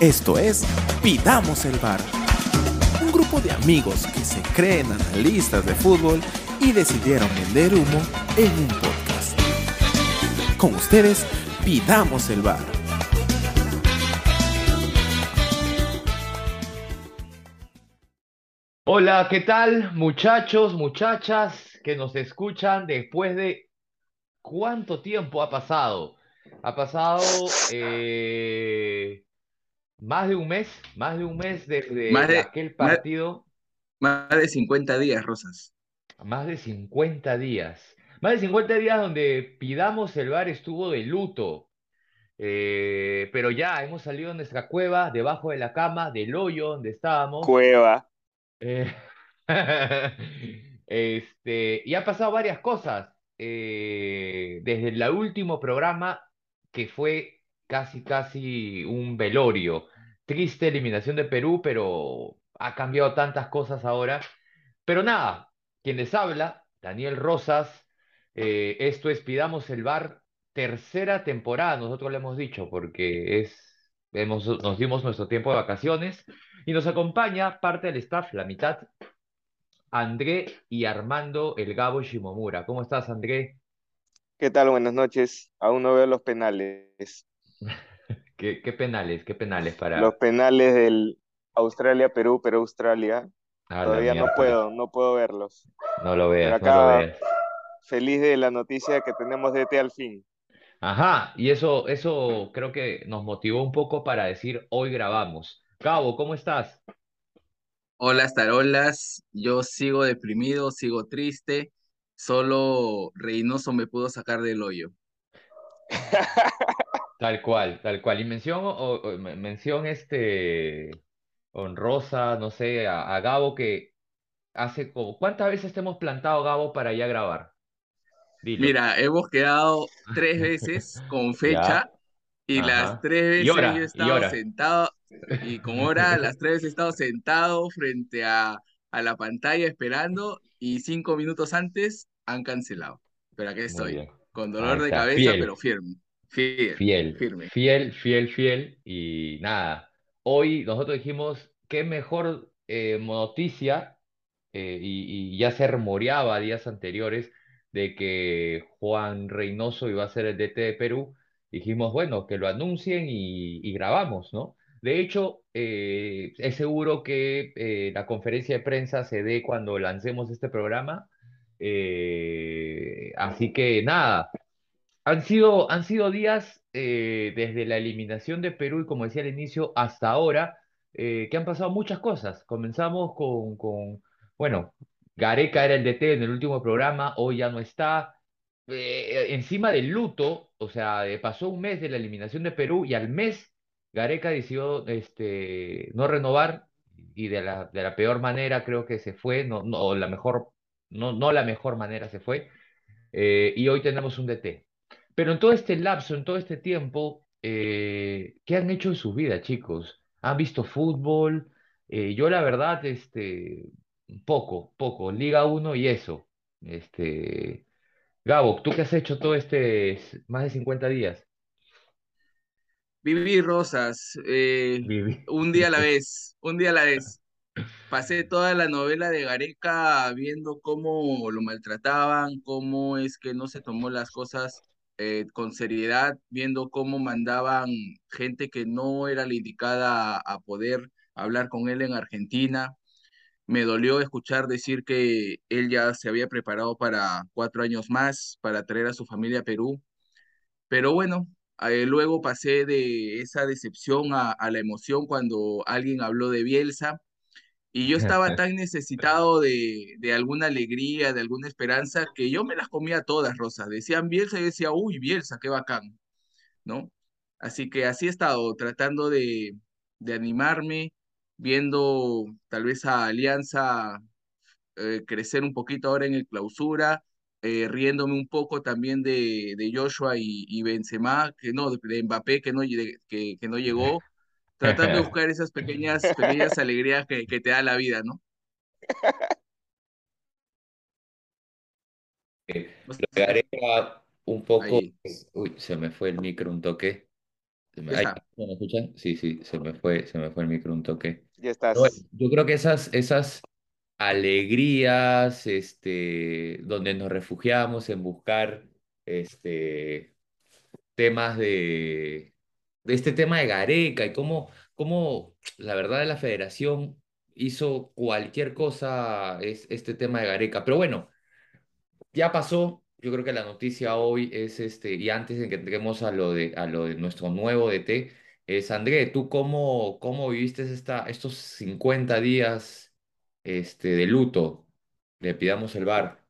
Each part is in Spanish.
Esto es Pidamos el Bar. Un grupo de amigos que se creen analistas de fútbol y decidieron vender humo en un podcast. Con ustedes, Pidamos el Bar. Hola, ¿qué tal muchachos, muchachas que nos escuchan después de cuánto tiempo ha pasado? Ha pasado eh, más de un mes, más de un mes desde Más de, aquel partido, más de 50 días, Rosas. más de 50 días. Más de 50 días donde Pidamos el Bar estuvo de luto. Eh, pero ya hemos salido de nuestra cueva, debajo de la cama, del hoyo donde estábamos. Cueva. Eh, este, y han pasado varias cosas. eh, desde el último programa, que fue casi, casi un velorio. Triste eliminación de Perú, pero ha cambiado tantas cosas ahora. Pero nada, quien les habla, Daniel Rosas. eh, esto es Pidamos el Bar, tercera temporada, nosotros le hemos dicho, porque es, hemos, nos dimos nuestro tiempo de vacaciones. Y nos acompaña parte del staff, la mitad, André y Armando El Gabo Shimomura. ¿Cómo estás, André? ¿Qué tal? Buenas noches. Aún no veo los penales. ¿Qué, qué penales? ¿Qué penales Los para... penales del Australia-Perú, Perú-Australia. A la Todavía no puedo, no puedo verlos. No lo veas, no lo acá veas. feliz de la noticia que tenemos de DT al fin. Ajá, y eso, eso creo que nos motivó un poco para decir, hoy grabamos. Gabo, ¿cómo estás? Hola, tarolas. Yo sigo deprimido, sigo triste. Solo Reynoso me pudo sacar del hoyo. Tal cual, tal cual. Y mención, o- o- men- mención este, honrosa, no sé, a, a Gabo que hace como, ¿cuántas veces te hemos plantado, Gabo, para ya grabar? Dilo. Mira, hemos quedado tres veces con fecha y las tres Y veces yo he y estado hora. sentado y con hora, las tres veces he estado sentado frente a, a la pantalla esperando y cinco minutos antes han cancelado. Pero aquí Muy estoy, bien. con Ahí dolor de está, cabeza, pero firme, fiel, fiel, firme. fiel, fiel, fiel. Y nada, hoy nosotros dijimos, qué mejor eh, noticia, eh, y, y ya se rumoreaba días anteriores de que Juan Reynoso iba a ser el DT de Perú. Dijimos, bueno, que lo anuncien y, y grabamos, ¿no? De hecho, eh, es seguro que la conferencia de prensa se dé cuando lancemos este programa. Así que nada. Han sido, han sido días eh, desde la eliminación de Perú y como decía al inicio hasta ahora eh, que han pasado muchas cosas. Comenzamos con, bueno, Gareca era el DT en el último programa, hoy ya no está. Eh, encima del luto, o sea, pasó un mes de la eliminación de Perú y al mes Gareca decidió este, no renovar y de la, de la peor manera creo que se fue, no, no, la mejor, no, no la mejor manera se fue eh, y hoy tenemos un DT. Pero en todo este lapso, en todo este tiempo, eh, ¿qué han hecho en su vida, chicos? ¿Han visto fútbol? Eh, yo la verdad, este, poco, poco, Liga uno y eso. Este, Gabo, ¿tú qué has hecho todo este más de 50 días? Viví Rosas, eh, Viví. un día a la vez, un día a la vez. Pasé toda la novela de Gareca viendo cómo lo maltrataban, cómo es que no se tomó las cosas eh, con seriedad, viendo cómo mandaban gente que no era la indicada a, poder hablar con él en Argentina. Me dolió escuchar decir que él ya se había preparado para cuatro años más, para traer a su familia a Perú. Pero bueno, eh, luego pasé de esa decepción a la emoción cuando alguien habló de Bielsa y yo estaba tan necesitado de, de alguna alegría, de alguna esperanza, que yo me las comía todas, Rosa. Decían Bielsa y decía, uy, Bielsa, qué bacán, ¿no? Así que así he estado, tratando de, de animarme, viendo tal vez a Alianza eh, crecer un poquito ahora en el clausura, eh, riéndome un poco también de, de Joshua y, y Benzema, que no, de, Mbappé que no, que, que no llegó, tratando de buscar esas pequeñas, pequeñas alegrías que, que te da la vida, ¿no? Lo sé, Gareca, un poco, ahí. uy, se me fue el micro un toque. Se me, está. ¿me escuchan? Sí, sí, se me fue, se me fue el micro un toque. Ya estás. yo creo que esas, esas alegrías, este, donde nos refugiamos en buscar este, temas de, de este tema de Gareca y cómo, cómo la verdad la federación hizo cualquier cosa es este tema de Gareca. Pero bueno, ya pasó. Yo creo que la noticia hoy es este, y antes de que entremos a lo de, a lo de nuestro nuevo DT, es André, ¿tú cómo, cómo viviste esta, estos 50 días este, de luto? Le pidamos el bar.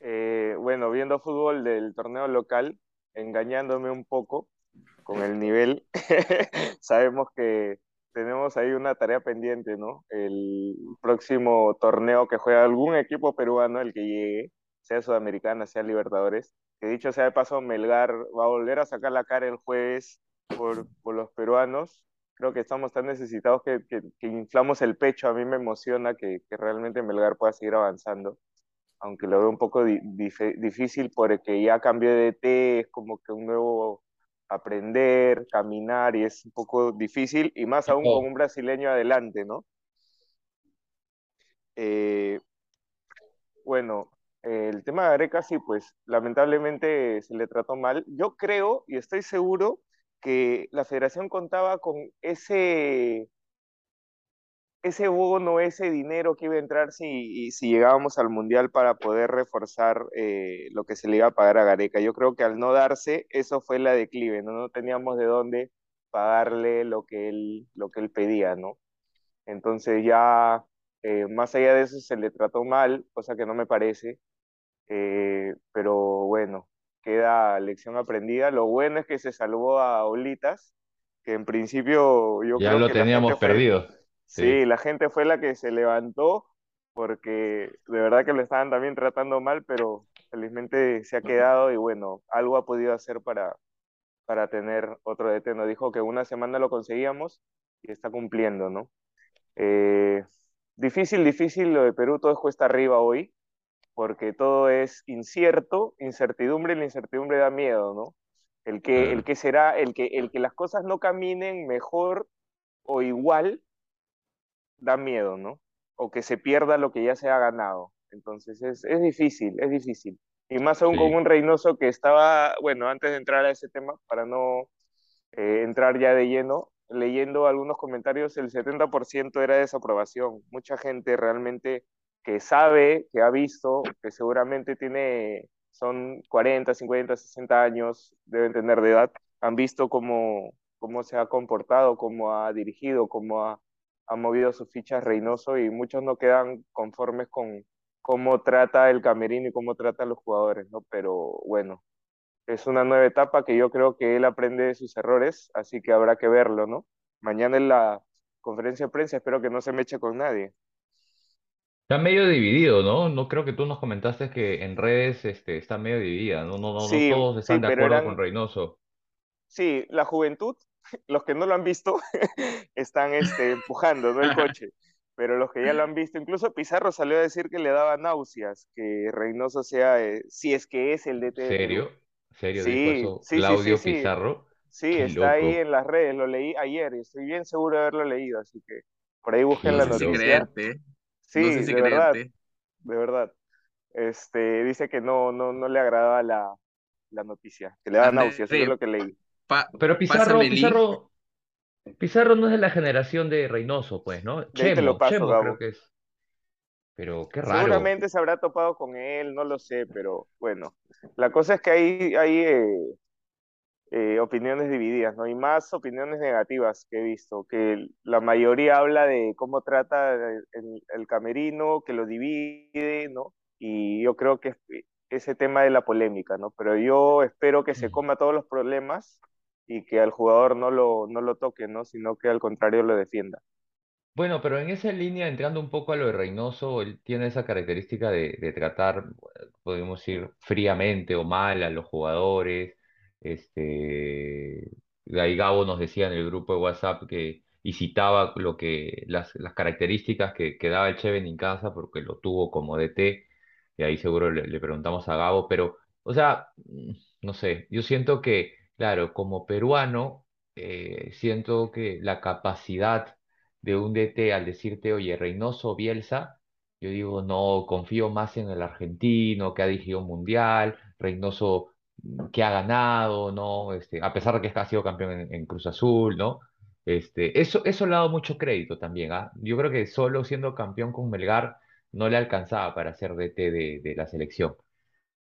Eh, bueno, viendo fútbol del torneo local, engañándome un poco con el nivel, sabemos que tenemos ahí una tarea pendiente, ¿no? El próximo torneo que juega algún equipo peruano, el que llegue, sea Sudamericana, sea Libertadores, que dicho sea de paso, Melgar va a volver a sacar la cara el jueves por, por los peruanos. Creo que estamos tan necesitados que, que, que inflamos el pecho. A mí me emociona que, que realmente Melgar pueda seguir avanzando aunque lo veo un poco di dif difícil porque ya cambió de DT, es como que un nuevo aprender, caminar y es un poco difícil y más aún con un brasileño adelante, ¿no? Eh, bueno, el tema de Areca sí, pues lamentablemente se le trató mal. Yo creo y estoy seguro que la federación contaba con ese ese bono, ese dinero que iba a entrar si, si llegábamos al Mundial para poder reforzar eh, lo que se le iba a pagar a Gareca. Yo creo que al no darse, eso fue la declive, ¿no? No teníamos de dónde pagarle lo que él, lo que él pedía, ¿no? Entonces ya, eh, más allá de eso, se le trató mal, cosa que no me parece, eh, pero bueno, queda lección aprendida. Lo bueno es que se salvó a Olitas, que en principio yo ya creo lo que teníamos perdido. Fue, Sí, la gente fue la que se levantó porque de verdad que lo estaban también tratando mal, pero felizmente se ha quedado y bueno, algo ha podido hacer para, para tener otro DT. Nos dijo que una semana lo conseguíamos y está cumpliendo, ¿no? Eh, difícil, difícil lo de Perú, todo es cuesta arriba hoy, porque todo es incierto, incertidumbre, y la incertidumbre da miedo, ¿no? El que, el que será, el que, el que las cosas no caminen mejor o igual da miedo, ¿no? O que se pierda lo que ya se ha ganado. Entonces es, es difícil, es difícil. Y más aún sí. con un Reynoso que estaba, bueno, antes de entrar a ese tema, para no eh, entrar ya de lleno, leyendo algunos comentarios, el 70% era desaprobación. Mucha gente realmente que sabe, que ha visto, que seguramente tiene, son 40, 50, 60 años, deben tener de edad, han visto cómo, cómo se ha comportado, cómo ha dirigido, cómo ha, ha movido sus fichas Reynoso y muchos no quedan conformes con cómo trata el camerino y cómo trata a los jugadores, ¿no? Pero bueno, es una nueva etapa que yo creo que él aprende de sus errores, así que habrá que verlo, ¿no? Mañana en la conferencia de prensa espero que no se me eche con nadie. Está medio dividido, ¿no? No creo que tú nos comentaste que en redes este, está medio dividida, ¿no? No, no, sí, no todos están sí, de acuerdo eran, con Reynoso. Sí, la juventud, los que no lo han visto, están este, empujando, ¿no? El coche. Pero los que ya lo han visto, incluso Pizarro salió a decir que le daba náuseas, que Reynoso sea, eh, si es que es el DT ¿Serio? ¿Serio sí, eso sí, Claudio sí, sí, Pizarro? Sí, Qué está ahí en las redes, lo leí ayer y estoy bien seguro de haberlo leído, así que por ahí busquen No la si noticia. creerte. Sí, No sé si de verdad, de verdad. Este, dice que no, no, no le agradaba la, la noticia, que le da náuseas, eso es lo que leí. Pa- Pero Pizarro. Pizarro, Pizarro no es de la generación de Reynoso, pues, ¿no? De lo Chemo, paso, Chemo creo que es. Pero qué raro. Seguramente se habrá topado con él, no lo sé, pero bueno. La cosa es que hay, hay eh, eh, opiniones divididas, ¿no? Y más opiniones negativas que he visto, que la mayoría habla de cómo trata el, el camerino, que lo divide, ¿no? Y yo creo que es ese tema de la polémica, ¿no? Pero yo espero que se coma todos los problemas y que al jugador no lo, no lo toque, ¿no? Sino que al contrario lo defienda. Bueno, pero en esa línea, entrando un poco a lo de Reynoso, él tiene esa característica de, de tratar, podemos decir, fríamente o mal a los jugadores. Este, Gabo nos decía en el grupo de WhatsApp que y citaba lo que, las, las características que, que daba el Che Benincasa porque lo tuvo como DT, y ahí seguro le, le preguntamos a Gabo, pero, o sea, no sé, yo siento que, claro, como peruano, eh, siento que la capacidad de un DT al decirte, oye, Reynoso Bielsa, yo digo, no, confío más en el argentino que ha dirigido un mundial, Reynoso mm, que ha ganado, ¿no? Este, a pesar de que ha sido campeón en, Cruz Azul, ¿no? Este, eso, eso le ha dado mucho crédito también, ¿ah? Yo creo que solo siendo campeón con Melgar no le alcanzaba para ser DT de la selección.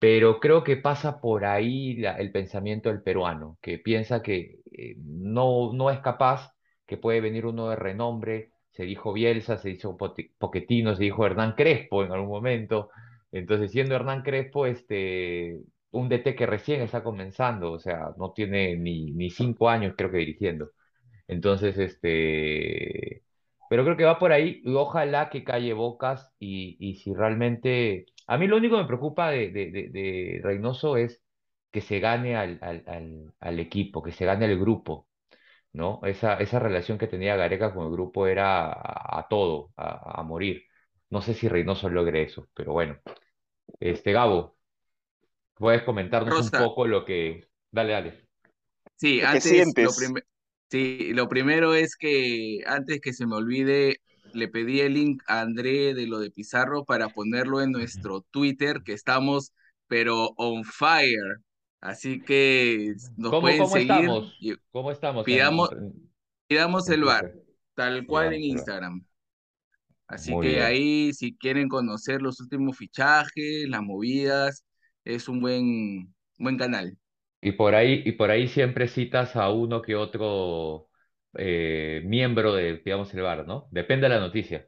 Pero creo que pasa por ahí el pensamiento del peruano, que piensa que eh, no, no es capaz, que puede venir uno de renombre. Se dijo Bielsa, se dijo Pochettino, se dijo Hernán Crespo en algún momento. Entonces, siendo Hernán Crespo, este, un DT que recién está comenzando, o sea, no tiene ni, ni cinco años, creo que dirigiendo. Entonces, este, pero creo que va por ahí y ojalá que calle bocas y, y si realmente, a mí lo único que me preocupa de, de, de, de Reynoso es que se gane al, al, al, al equipo, que se gane al grupo, ¿no? Esa, esa relación que tenía Gareca con el grupo era a, a todo, a, a morir. No sé si Reynoso logre eso, pero bueno. Este, Gabo, puedes comentarnos un poco lo que... Dale, dale. sí, antes, lo sientes. prim- sí, lo primero es que antes que se me olvide, le pedí el link a André de lo de Pizarro para ponerlo en nuestro Twitter, que estamos, pero on fire. Así que nos ¿Cómo, pueden cómo seguir estamos? ¿Cómo estamos pidamos, pidamos el bar, tal cual en. Instagram. Así Muy que bien. ahí, si quieren conocer los últimos fichajes, las movidas, es un buen, buen canal. Y por ahí, y por ahí siempre citas a uno que otro eh, miembro de, digamos, el bar, ¿no? Depende de la noticia.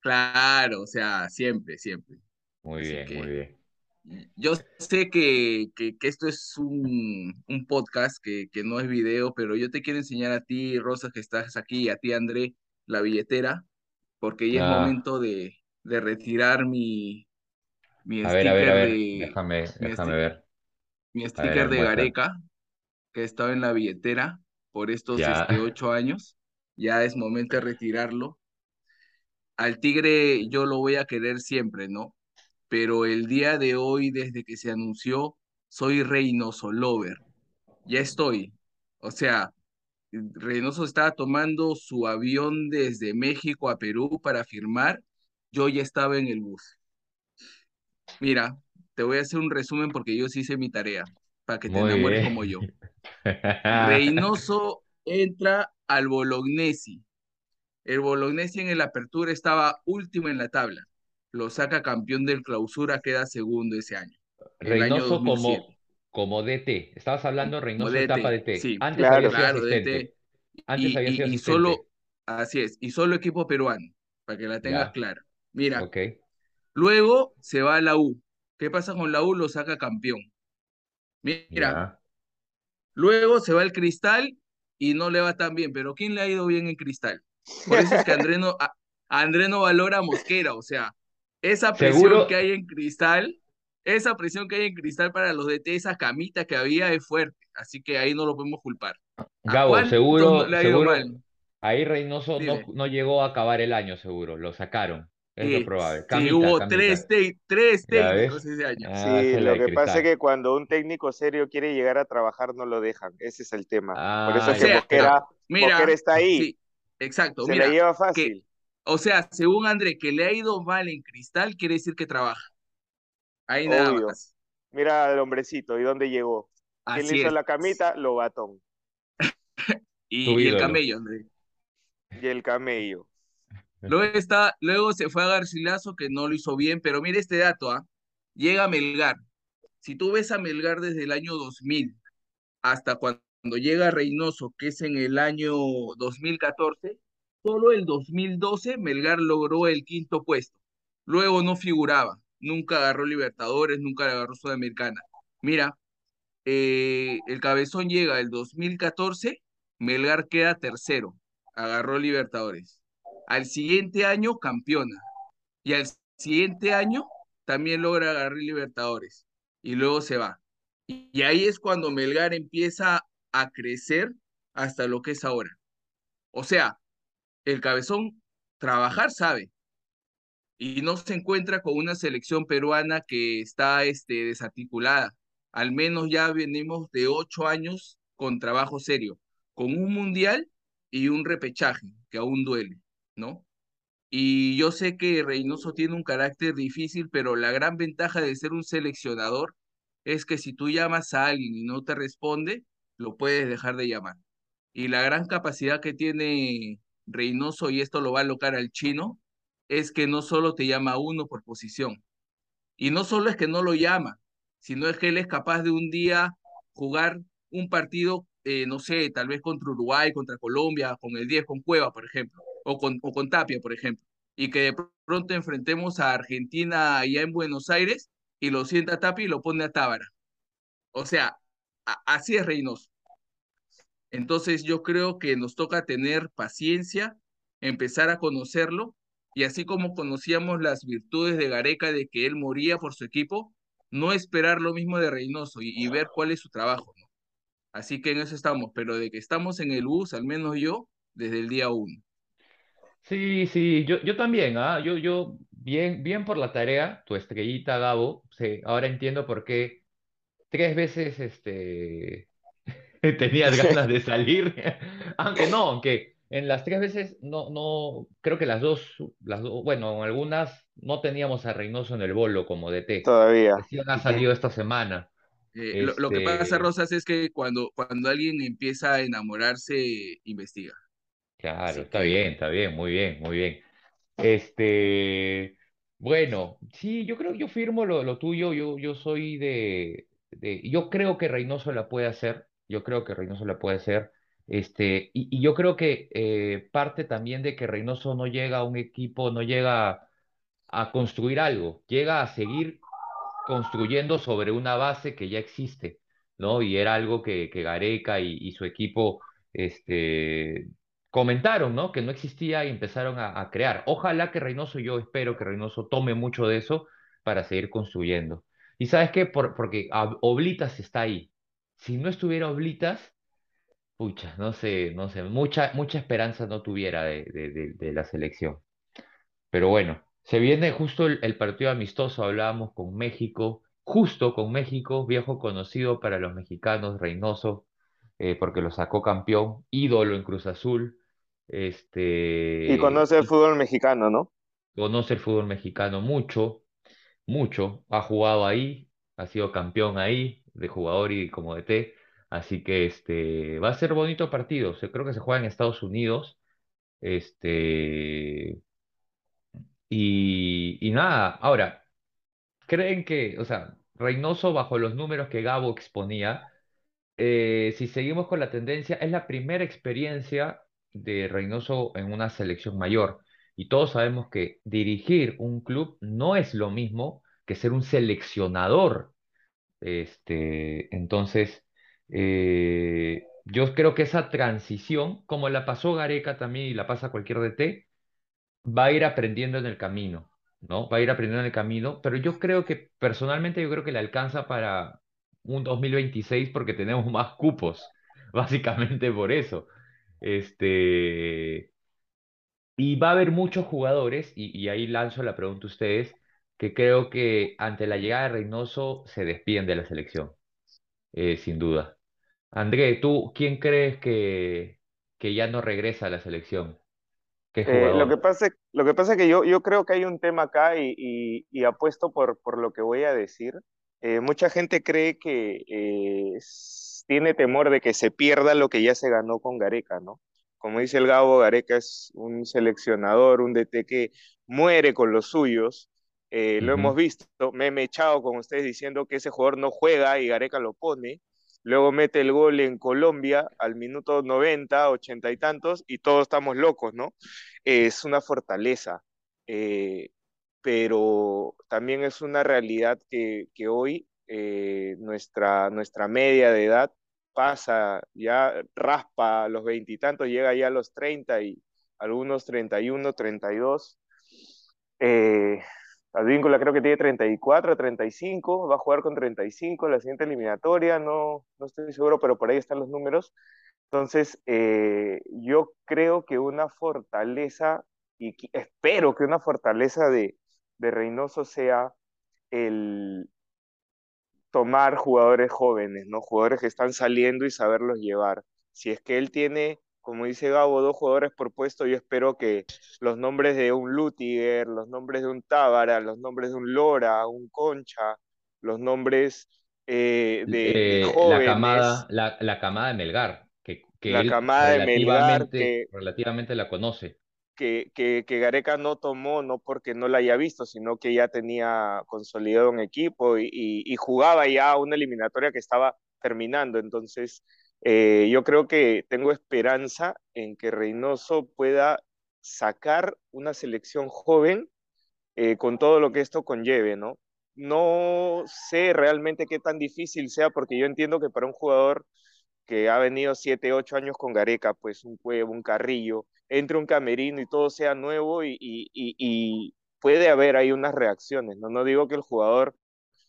Claro, o sea, siempre, siempre. Muy Así bien, muy bien. yo sé que, que, que esto es un, un podcast, que, que no es video, pero yo te quiero enseñar a ti, Rosa, que estás aquí, y a ti, André, la billetera, porque ya es Ah, momento de, de retirar mi, mi a ver, a ver, a sticker ver. de, Déjame, mi, déjame mi ver, a sticker ver, de. Gareca, que estaba en la billetera por estos este, ocho años. Ya es momento de retirarlo. Al Tigre yo lo voy a querer siempre, ¿no? Pero el día de hoy, desde que se anunció, soy Reynoso Lover. Ya estoy. O sea, Reynoso estaba tomando su avión desde México a Perú para firmar. Yo ya estaba en el bus. Mira, te voy a hacer un resumen porque yo sí hice mi tarea, para que te Muy enamores bien. como yo. Reynoso entra al Bolognesi. El Bolognesi en el Apertura estaba último en la tabla. Lo saca campeón del Clausura, queda segundo ese año, Reynoso 2007. como, como DT. Estabas hablando Como Reynoso etapa DT, sí, Antes había Claro. sido claro, asistente. DT. Antes Y, había sido y, y asistente. solo, así es, y solo equipo peruano, para que la tengas Ya. clara. Mira, luego se va a la U. ¿Qué pasa con la U? Lo saca campeón. Mira, Ya. Luego se va el Cristal y no le va tan bien, pero ¿quién le ha ido bien en Cristal? Por eso es que André no, a, André no valora a Mosquera, o sea, esa presión que Seguro, hay en Cristal, esa presión que hay en Cristal para los DT, esa camita que había es fuerte, así que ahí no lo podemos culpar. ¿A Gabo, cuántos no seguro, le ha ido seguro, mal? ahí Reynoso no llegó a acabar el año, seguro, lo sacaron, es lo Sí, probable. sí, Camita, hubo tres, camita, te- tres ¿ya técnicos ves? ese año. Ah, Sí, la lo que pasa es que cuando un técnico serio quiere llegar a trabajar no lo dejan, ese es el tema. Por eso Ah, O es que sea, Mosquera, mira, Mosquera está ahí, sí, exacto, se la mira, lleva que, fácil. o sea, según André, que le ha ido mal en Cristal, quiere decir que trabaja. Ahí nada Obvio. más. Mira al hombrecito, ¿y dónde llegó? ¿Quién le Así hizo es. la camita? Lobatón. Y, tu y el camello, André. Y el camello. Luego, está, luego se fue a Garcilaso, que no lo hizo bien, pero mira este dato, ¿ah? Llega Melgar. Si tú ves a Melgar desde el año 2000 hasta cuando llega Reynoso, que es en el año 2014, solo el 2012 Melgar logró el quinto puesto. Luego no figuraba, nunca agarró Libertadores, nunca agarró Sudamericana. Mira, eh, el Cabezón llega el 2014, Melgar queda tercero, agarró Libertadores. Al siguiente año campeona y al siguiente año también logra agarrar Libertadores y luego se va. Y, ahí es cuando Melgar empieza a crecer hasta lo que es ahora. O sea, el Cabezón trabajar sabe y no se encuentra con una selección peruana que está este, desarticulada. Al menos ya venimos de ocho años con trabajo serio, con un mundial y un repechaje que aún duele, ¿no? Y yo sé que Reynoso tiene un carácter difícil, pero la gran ventaja de ser un seleccionador es que si tú llamas a alguien y no te responde, lo puedes dejar de llamar. Y la gran capacidad que tiene Reynoso, y esto lo va a alocar al chino, es que no solo te llama uno por posición. Y no solo es que no lo llama, sino es que él es capaz de un día jugar un partido, eh, no sé, tal vez contra Uruguay, contra Colombia, con el 10, con Cueva, por ejemplo, o con, o con Tapia, por ejemplo, y que de pronto enfrentemos a Argentina allá en Buenos Aires y lo sienta Tapia y lo pone a Tábara. O sea, así es Reynoso. Entonces yo creo que nos toca tener paciencia, empezar a conocerlo y así como conocíamos las virtudes de Gareca de que él moría por su equipo, no esperar lo mismo de Reynoso y, ver cuál es su trabajo. Así que en eso estamos, pero de que estamos en el bus, al menos yo, desde el día uno. Sí, sí, yo, yo también, ¿ah? Yo, yo, bien, bien por la tarea, tu estrellita, Gabo. Sí, ahora entiendo por qué tres veces este, tenías ganas de salir, aunque no, aunque en las tres veces no, no, creo que las dos, las dos, bueno, algunas no teníamos a Reynoso en el bolo como DT. Todavía. Recién ha salido esta semana. Eh, lo, que pasa, Este, Rosas, es que cuando, cuando alguien empieza a enamorarse, investiga. Claro, está que bien, está bien, muy bien, muy bien. Este, bueno, sí, yo creo, yo firmo lo, lo tuyo, yo, yo soy de, de, yo creo que Reynoso la puede hacer, yo creo que Reynoso la puede hacer, este, y, y yo creo que eh, parte también de que Reynoso no llega a un equipo, no llega a construir algo, llega a seguir construyendo sobre una base que ya existe, ¿no? Y era algo que, que Gareca y, y su equipo, este, comentaron, ¿no? Que no existía y empezaron a, crear. Ojalá que Reynoso, yo espero que Reynoso tome mucho de eso para seguir construyendo. Y sabes qué, Por- porque Oblitas está ahí. Si no estuviera Oblitas, pucha, no sé, no sé, mucha, mucha esperanza no tuviera de, de, la selección. Pero bueno, se viene justo el, el partido amistoso, hablábamos con México, justo con México, viejo conocido para los mexicanos, Reynoso, eh, porque lo sacó campeón, ídolo en Cruz Azul, Y este, conoce el fútbol mexicano, ¿no? conoce el fútbol mexicano mucho, mucho, ha jugado ahí, ha sido campeón ahí, de jugador y como DT, así que este, va a ser bonito partido, Yo creo que se juega en Estados Unidos, este, y, y nada, ahora. ¿Creen que, o sea, Reynoso, bajo los números que Gabo exponía, eh, si seguimos con la tendencia, es la primera experiencia de Reynoso en una selección mayor? Y todos sabemos que dirigir un club no es lo mismo que ser un seleccionador. Este, entonces, eh, yo creo que esa transición, como la pasó Gareca también y la pasa cualquier DT, va a ir aprendiendo en el camino, ¿no? Va a ir aprendiendo en el camino, pero yo creo que personalmente yo creo que le alcanza para un 2026 porque tenemos más cupos, básicamente por eso. Este, y va a haber muchos jugadores, y, y ahí lanzo la pregunta a ustedes, que creo que ante la llegada de Reynoso se despiden de la selección, eh, sin duda. André, ¿tú quién crees que, que ya no regresa a la selección? ¿Qué Eh, lo que pasa, lo que pasa es que yo, yo creo que hay un tema acá y, y- y apuesto por, por lo que voy a decir. Eh, mucha gente cree que tiene temor de que se pierda lo que ya se ganó con Gareca, ¿no? Como dice el Gabo, Gareca es un seleccionador, un DT que muere con los suyos. Eh, lo hemos visto, me he echado con ustedes diciendo que ese jugador no juega y Gareca lo pone. Luego mete el gol en Colombia al minuto 90, 80 y tantos, y todos estamos locos, ¿no? es una fortaleza, eh, pero también es una realidad que, que hoy eh, nuestra, nuestra media de edad pasa, ya raspa los veintitantos, llega ya a los 30 y algunos 31, 32. Eh, Advíncula creo que tiene 34, 35, va a jugar con 35 la siguiente eliminatoria, no, no estoy seguro, pero por ahí están los números. Entonces, eh, yo creo que una fortaleza, y espero que una fortaleza de, de Reynoso sea el, tomar jugadores jóvenes, ¿no? Jugadores que están saliendo y saberlos llevar. Si es que él tiene, como dice Gabo, dos jugadores por puesto, yo espero que los nombres de un Lutiger, los nombres de un Tábara, los nombres de un Lora, un Concha, los nombres eh, de, Eh, la camada, la, la camada de Melgar, que, que la él camada de Melgar, que, relativamente la conoce. Que, que, Gareca no tomó, no porque no la haya visto, sino que ya tenía consolidado un equipo y jugaba ya una eliminatoria que estaba terminando. Entonces, eh, yo creo que tengo esperanza en que Reynoso pueda sacar una selección joven eh, con todo lo que esto conlleve, ¿no? No sé realmente qué tan difícil sea, porque yo entiendo que para un jugador que ha venido siete, ocho años con Gareca, pues un Cuevo, un Carrillo, entre un camerino y todo sea nuevo y, puede haber ahí unas reacciones, ¿no? No digo que el jugador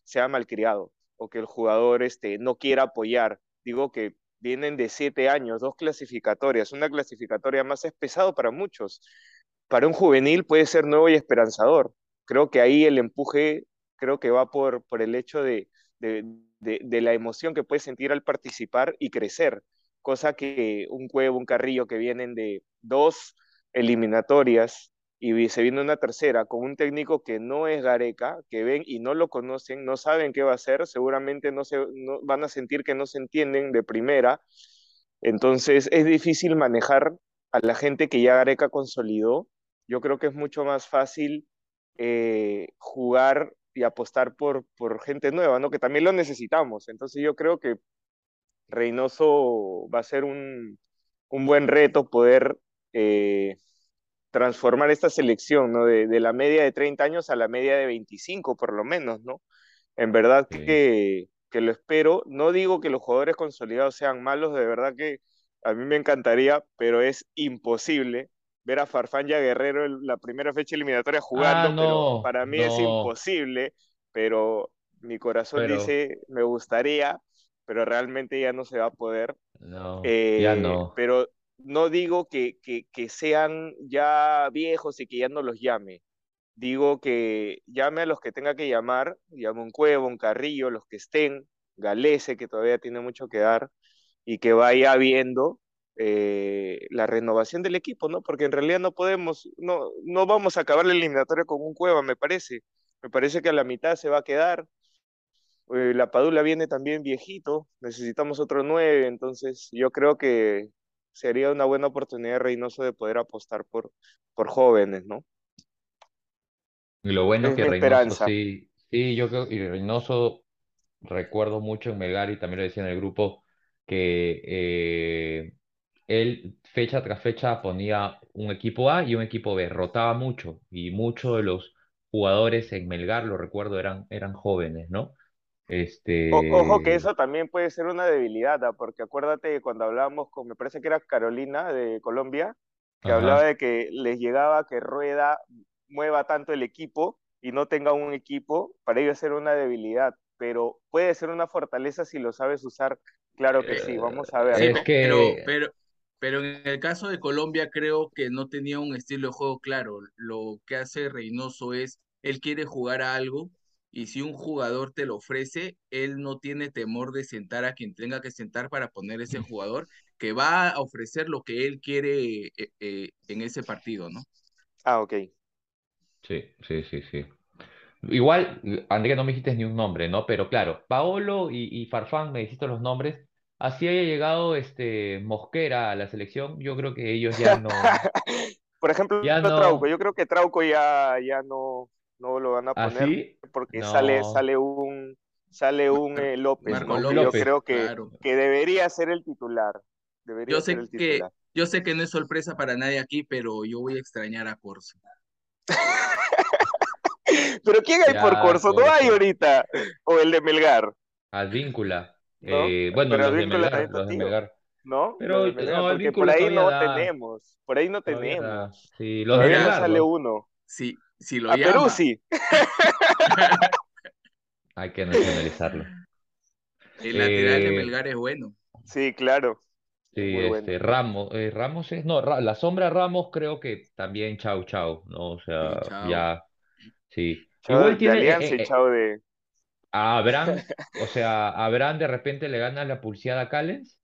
sea malcriado o que el jugador este, no quiera apoyar, digo que vienen de siete años, dos clasificatorias, una clasificatoria más es pesado para muchos, para un juvenil puede ser nuevo y esperanzador. Creo que ahí el empuje, creo que va por, por el hecho de, de, de, de la emoción que puede sentir al participar y crecer, cosa que un Cuevo, un Carrillo que vienen de dos eliminatorias y se viene una tercera con un técnico que no es Gareca, que ven y no lo conocen, no saben qué va a hacer, seguramente no se van a sentir que no se entienden de primera. Entonces es difícil manejar a la gente que ya Gareca consolidó. Yo creo que es mucho más fácil eh, jugar y apostar por, por gente nueva, ¿no? Que también lo necesitamos. Entonces yo creo que Reynoso va a ser un, un buen reto poder eh, transformar esta selección, ¿no? De, de, la media de 30 años a la media de 25, por lo menos, ¿no? En verdad Sí. que, que lo espero. No digo que los jugadores consolidados sean malos, de verdad que a mí me encantaría, pero es imposible ver a Farfán y a Guerrero en la primera fecha eliminatoria Ah, jugando, pero para mí es imposible, pero mi corazón pero dice, me gustaría, pero realmente ya no se va a poder. no, ya Eh, no. pero no digo que, que, que sean ya viejos y que ya no los llame. Digo que llame a los que tenga que llamar, llame un Cuevo, un Carrillo, los que estén, Galese, que todavía tiene mucho que dar, y que vaya viendo eh, la renovación del equipo, ¿no? Porque en realidad no podemos, no, no vamos a acabar la eliminatoria con un Cueva, me parece. Me parece que a la mitad se va a quedar. Eh, la Padula viene también viejito, necesitamos otro nueve, entonces yo creo que sería una buena oportunidad de Reynoso de poder apostar por, por jóvenes, ¿no? Y lo bueno Es que Reynoso esperanza. sí, sí, yo creo, y Reynoso recuerdo mucho en Melgar y también lo decía en el grupo, que eh, él fecha tras fecha ponía un equipo A y un equipo B, rotaba mucho y muchos de los jugadores en Melgar, lo recuerdo, eran, eran jóvenes, ¿no? O- ojo que Este, eso también puede ser una debilidad, ¿ah? Porque acuérdate que cuando hablábamos con, me parece que era Carolina de Colombia, que hablaba ajá. de que les llegaba que Rueda mueva tanto el equipo y no tenga un equipo, para ellos ser una debilidad, pero puede ser una fortaleza si lo sabes usar, claro que sí, Eh, vamos a ver, Sí, es ¿no? pero, que pero, pero en el caso de Colombia creo que no tenía un estilo de juego claro. Lo que hace Reynoso es, él quiere jugar a algo y si un jugador te lo ofrece, él no tiene temor de sentar a quien tenga que sentar para poner ese jugador que va a ofrecer lo que él quiere eh, eh, en ese partido, ¿no? Ah, ok. sí, sí, sí, sí. Igual, Andrea, no me dijiste ni un nombre, ¿no? Pero claro, Paolo y, y Farfán, me dijiste los nombres. Así haya llegado este Mosquera a la selección, yo creo que ellos ya no, Por ejemplo, ya Trauco, no, yo creo que Trauco ya, ya no, no lo van a poner así, porque sale, no, sale un, sale un eh, López, Marco ¿no? yo López, López. creo que, claro. que debería ser el titular, Yo ser sé el que, titular. yo sé que no es sorpresa para nadie aquí, pero yo voy a extrañar a Corso. Pero ¿quién hay por Corso? No hay ahorita. O el de Melgar, Advíncula. ¿no? Eh, bueno, Pero los de Melgar, los de Melgar. ¿no? Pero Melgar, no, porque por ahí no da, tenemos, por ahí no todavía da. tenemos. Sí, los de Todavía no Melgar, sale uno. si, si lo A Perú llama, sí. hay que nacionalizarlo. el lateral de Eh, Melgar es bueno. Sí, claro. Es Sí, muy bueno. este, Ramos, eh, Ramos es, no, Ra- la sombra Ramos creo que también chau chau, ¿no? O Sí, sea, chao. ya, sí. Chao Igual de tiene, eh, Alianza eh, eh, de, a Abraham, o sea, a Abraham de repente le gana la pulseada a Callens,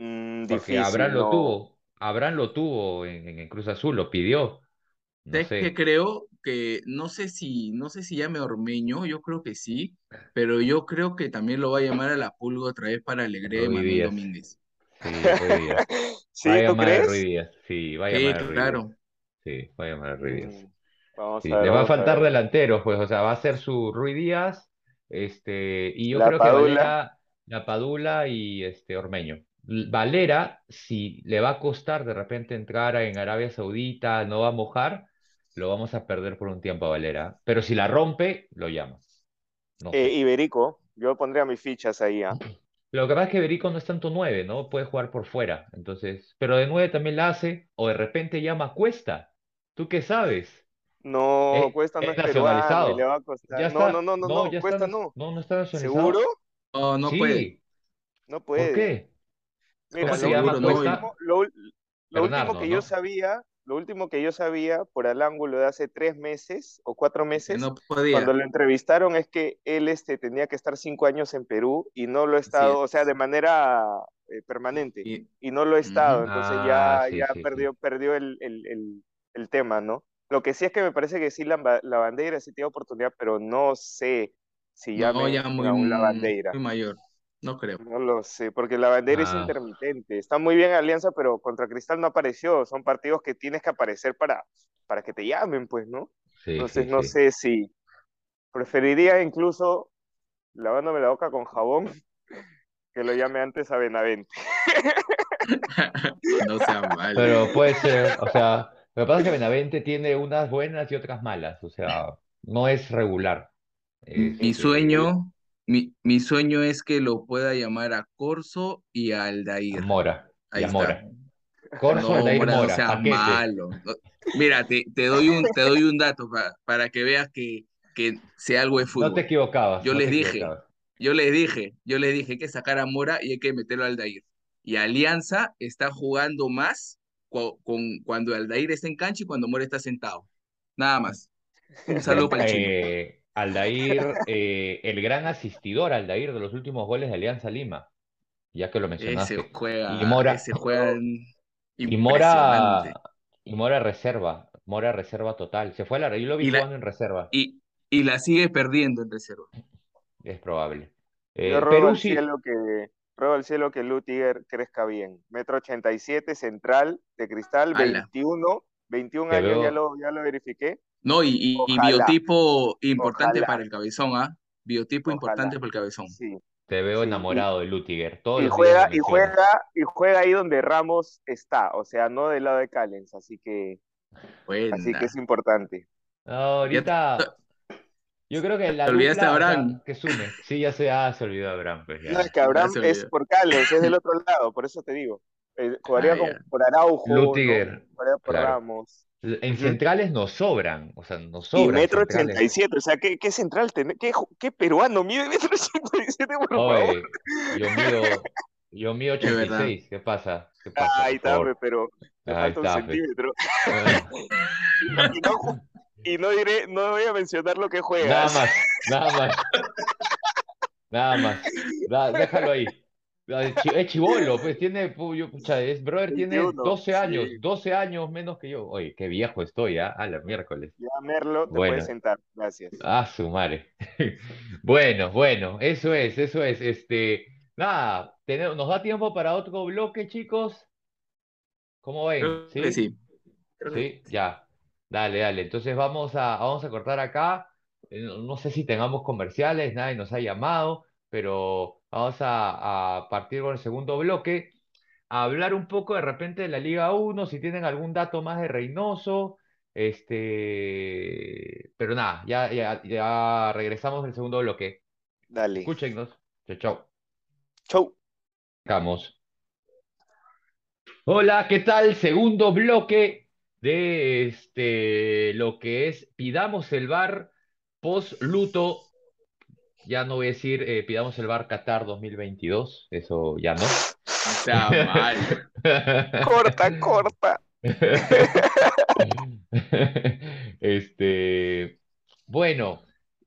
Mm, porque difícil, Abraham lo tuvo, Abraham lo tuvo en, en Cruz Azul, lo pidió, no ¿Sabes qué sé, creo? Que no sé si, no sé si llame Ormeño, yo creo que sí, pero yo creo que también lo va a llamar a la Pulga otra vez para alegría de Ruiz Manuel Díaz, Domínguez. sí, Ruiz Díaz, va a ¿Sí, tú llamar a Ruiz crees? Díaz, sí, va a Sí, llamar a Ruiz Díaz, claro. sí, va a llamar a Ruiz Díaz. Mm, Vamos Sí, a ver, le va a a faltar ver. delanteros, pues, o sea, va a ser su Rui Díaz, este, y yo La creo que Padula. Valera, La Padula y este Ormeño. Valera, si le va a costar de repente entrar en Arabia Saudita, no va a mojar, lo vamos a perder por un tiempo a Valera. Pero si la rompe, lo llama. No Eh. Iberico, yo pondría mis fichas ahí, ¿ah? Lo que pasa es que Berico no es tanto nueve, ¿no? Puede jugar por fuera. Entonces, pero de nueve también la hace, o de repente llama Cuesta. ¿Tú qué sabes? No, Es, Cuesta no es peruano le nacionalizado. va a costar. Ya No, no, no, no, No, no, está. Cuesta no. No, no está nacionalizado. ¿Seguro? No, no puede. Sí. No ¿Por puede. qué? Mira, ¿Cómo se lo, seguro? No, último, lo, ul- lo último Bernardo, que yo ¿no? sabía, lo último que yo sabía por el ángulo de hace tres meses o cuatro meses, no cuando lo entrevistaron es que él este, tenía que estar cinco años en Perú y no lo ha estado, o sea, de manera eh, permanente Y, y no lo ha estado, entonces Ah, ya, sí, ya sí, perdió, perdió el, el, el, el tema, ¿no? Lo que sí es que me parece que sí la, ba- la bandera sí tiene oportunidad, pero no sé si No, llamen ya muy, la bandera. muy mayor. No creo. No lo sé, porque la bandera es Ah, intermitente. Está muy bien Alianza, pero contra Cristal no apareció. Son partidos que tienes que aparecer para, para que te llamen, pues, ¿no? sí, Entonces sí, no sí. sé si preferiría incluso lavándome la boca con jabón que lo llame antes a Benavente. No sea mal. Pero puede ser, o sea, lo que pasa es que Benavente tiene unas buenas y otras malas, o sea, no es regular. Es, Mi eh, sueño, mi, mi sueño es que lo pueda llamar a Corso y a Aldair. Mora, y Ahí está. Mora. Corso, No, Aldair Mora, seas paquete. malo. Mira, te, te doy un, te doy un dato pa- para que veas que, que sé algo de No te fútbol. equivocabas, Yo no les dije, yo les dije, yo les dije hay que sacar a Mora y hay que meterlo a Aldair. Y Alianza está jugando más cu- con, cuando Aldair está en cancha y cuando Mora está sentado. Nada más. Un saludo para el chino. Eh, Aldair, eh, el gran asistidor Aldair de los últimos goles de Alianza Lima, ya que lo Ese mencionaste. Y juega, Mora, ese juega y. Mora, y Mora reserva, Mora reserva total. Se fue a la, yo lo vi jugando en reserva, y, y la sigue perdiendo en reserva. es probable. Yo Eh, ruego Perú al sí, cielo que ruego al cielo que Lutiger crezca bien. Metro 87, central, de cristal, Ala. 21, 21 te años, ya lo, ya lo verifiqué. No, y, y- biotipo importante ojalá, para el cabezón, ¿ah? Biotipo ojalá. importante para el cabezón. Sí, te veo sí. Enamorado de Lutiger. Todos y los días lo juega, y juega, y juega ahí donde Ramos está, o sea, no del lado de Callens, así que, así que es importante. No, ahorita, yo creo que la te olvidaste o sea, Abraham. que sume. Sí, ya se, ah, se olvidó Abraham, pues No, es que Abraham es por Callens, es del otro lado, por eso te digo. Eh, jugaría Ah, con, ya. por Araujo, ¿no? Lutiger, Jugaría por claro. Ramos. En centrales nos sobran, o sea, nos Y sobran metro centrales. 87, o sea, ¿qué, qué central tiene? ¿Qué, peruano mide metro 87, por favor? Oye, yo mido, yo mido Es verdad. 86, ¿qué pasa? ¿Qué pasa, Ay, dame, pero te Ahí falta un centímetro. Y no, y no diré, no voy a mencionar lo que Nada juegas. más, nada más, nada más. Da- déjalo ahí. Ah, Es chi- es chibolo, pues tiene, yo, pucha, es, brother, tiene 21, 12 años, sí. 12 años menos que yo. Oye, qué viejo estoy, ¿ah? A la miércoles. Ya, Merlo, te Bueno, puedes sentar. Gracias. a su madre. Bueno, bueno, eso es, eso es. Este, nada, tenemos, ¿nos da tiempo para otro bloque, chicos? ¿Cómo ven? Creo que ¿Sí? sí. Que Sí, ya. Dale, dale. Entonces vamos a, vamos a cortar acá. Eh, No, no sé si tengamos comerciales, nadie nos ha llamado, pero vamos a, a partir con el segundo bloque, a hablar un poco de repente de la Liga 1, si tienen algún dato más de Reynoso. Este, pero nada, ya, ya, ya regresamos del segundo bloque. Dale. Escúchenos. Chau, chau. Chau. Vamos. Hola, ¿qué tal? Segundo bloque de este lo que es Pidamos el Bar post luto. Ya no voy a decir eh, Pidamos el Bar Qatar 2022, eso ya no. sea mal. Corta, corta. Este, bueno,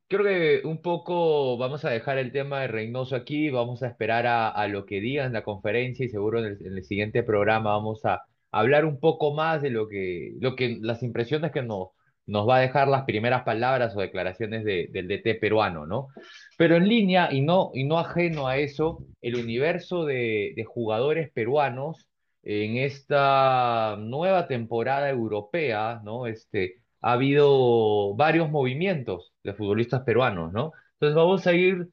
creo que un poco vamos a dejar el tema de Reynoso aquí, vamos a esperar a, a lo que digan en la conferencia y seguro en el, en el siguiente programa vamos a hablar un poco más de lo que, lo que las impresiones que nos, nos va a dejar las primeras palabras o declaraciones de- del DT peruano, ¿no? Pero en línea y no, y no ajeno a eso, el universo de, de jugadores peruanos en esta nueva temporada europea, ¿no? Este, ha habido varios movimientos de futbolistas peruanos, ¿no? Entonces vamos a ir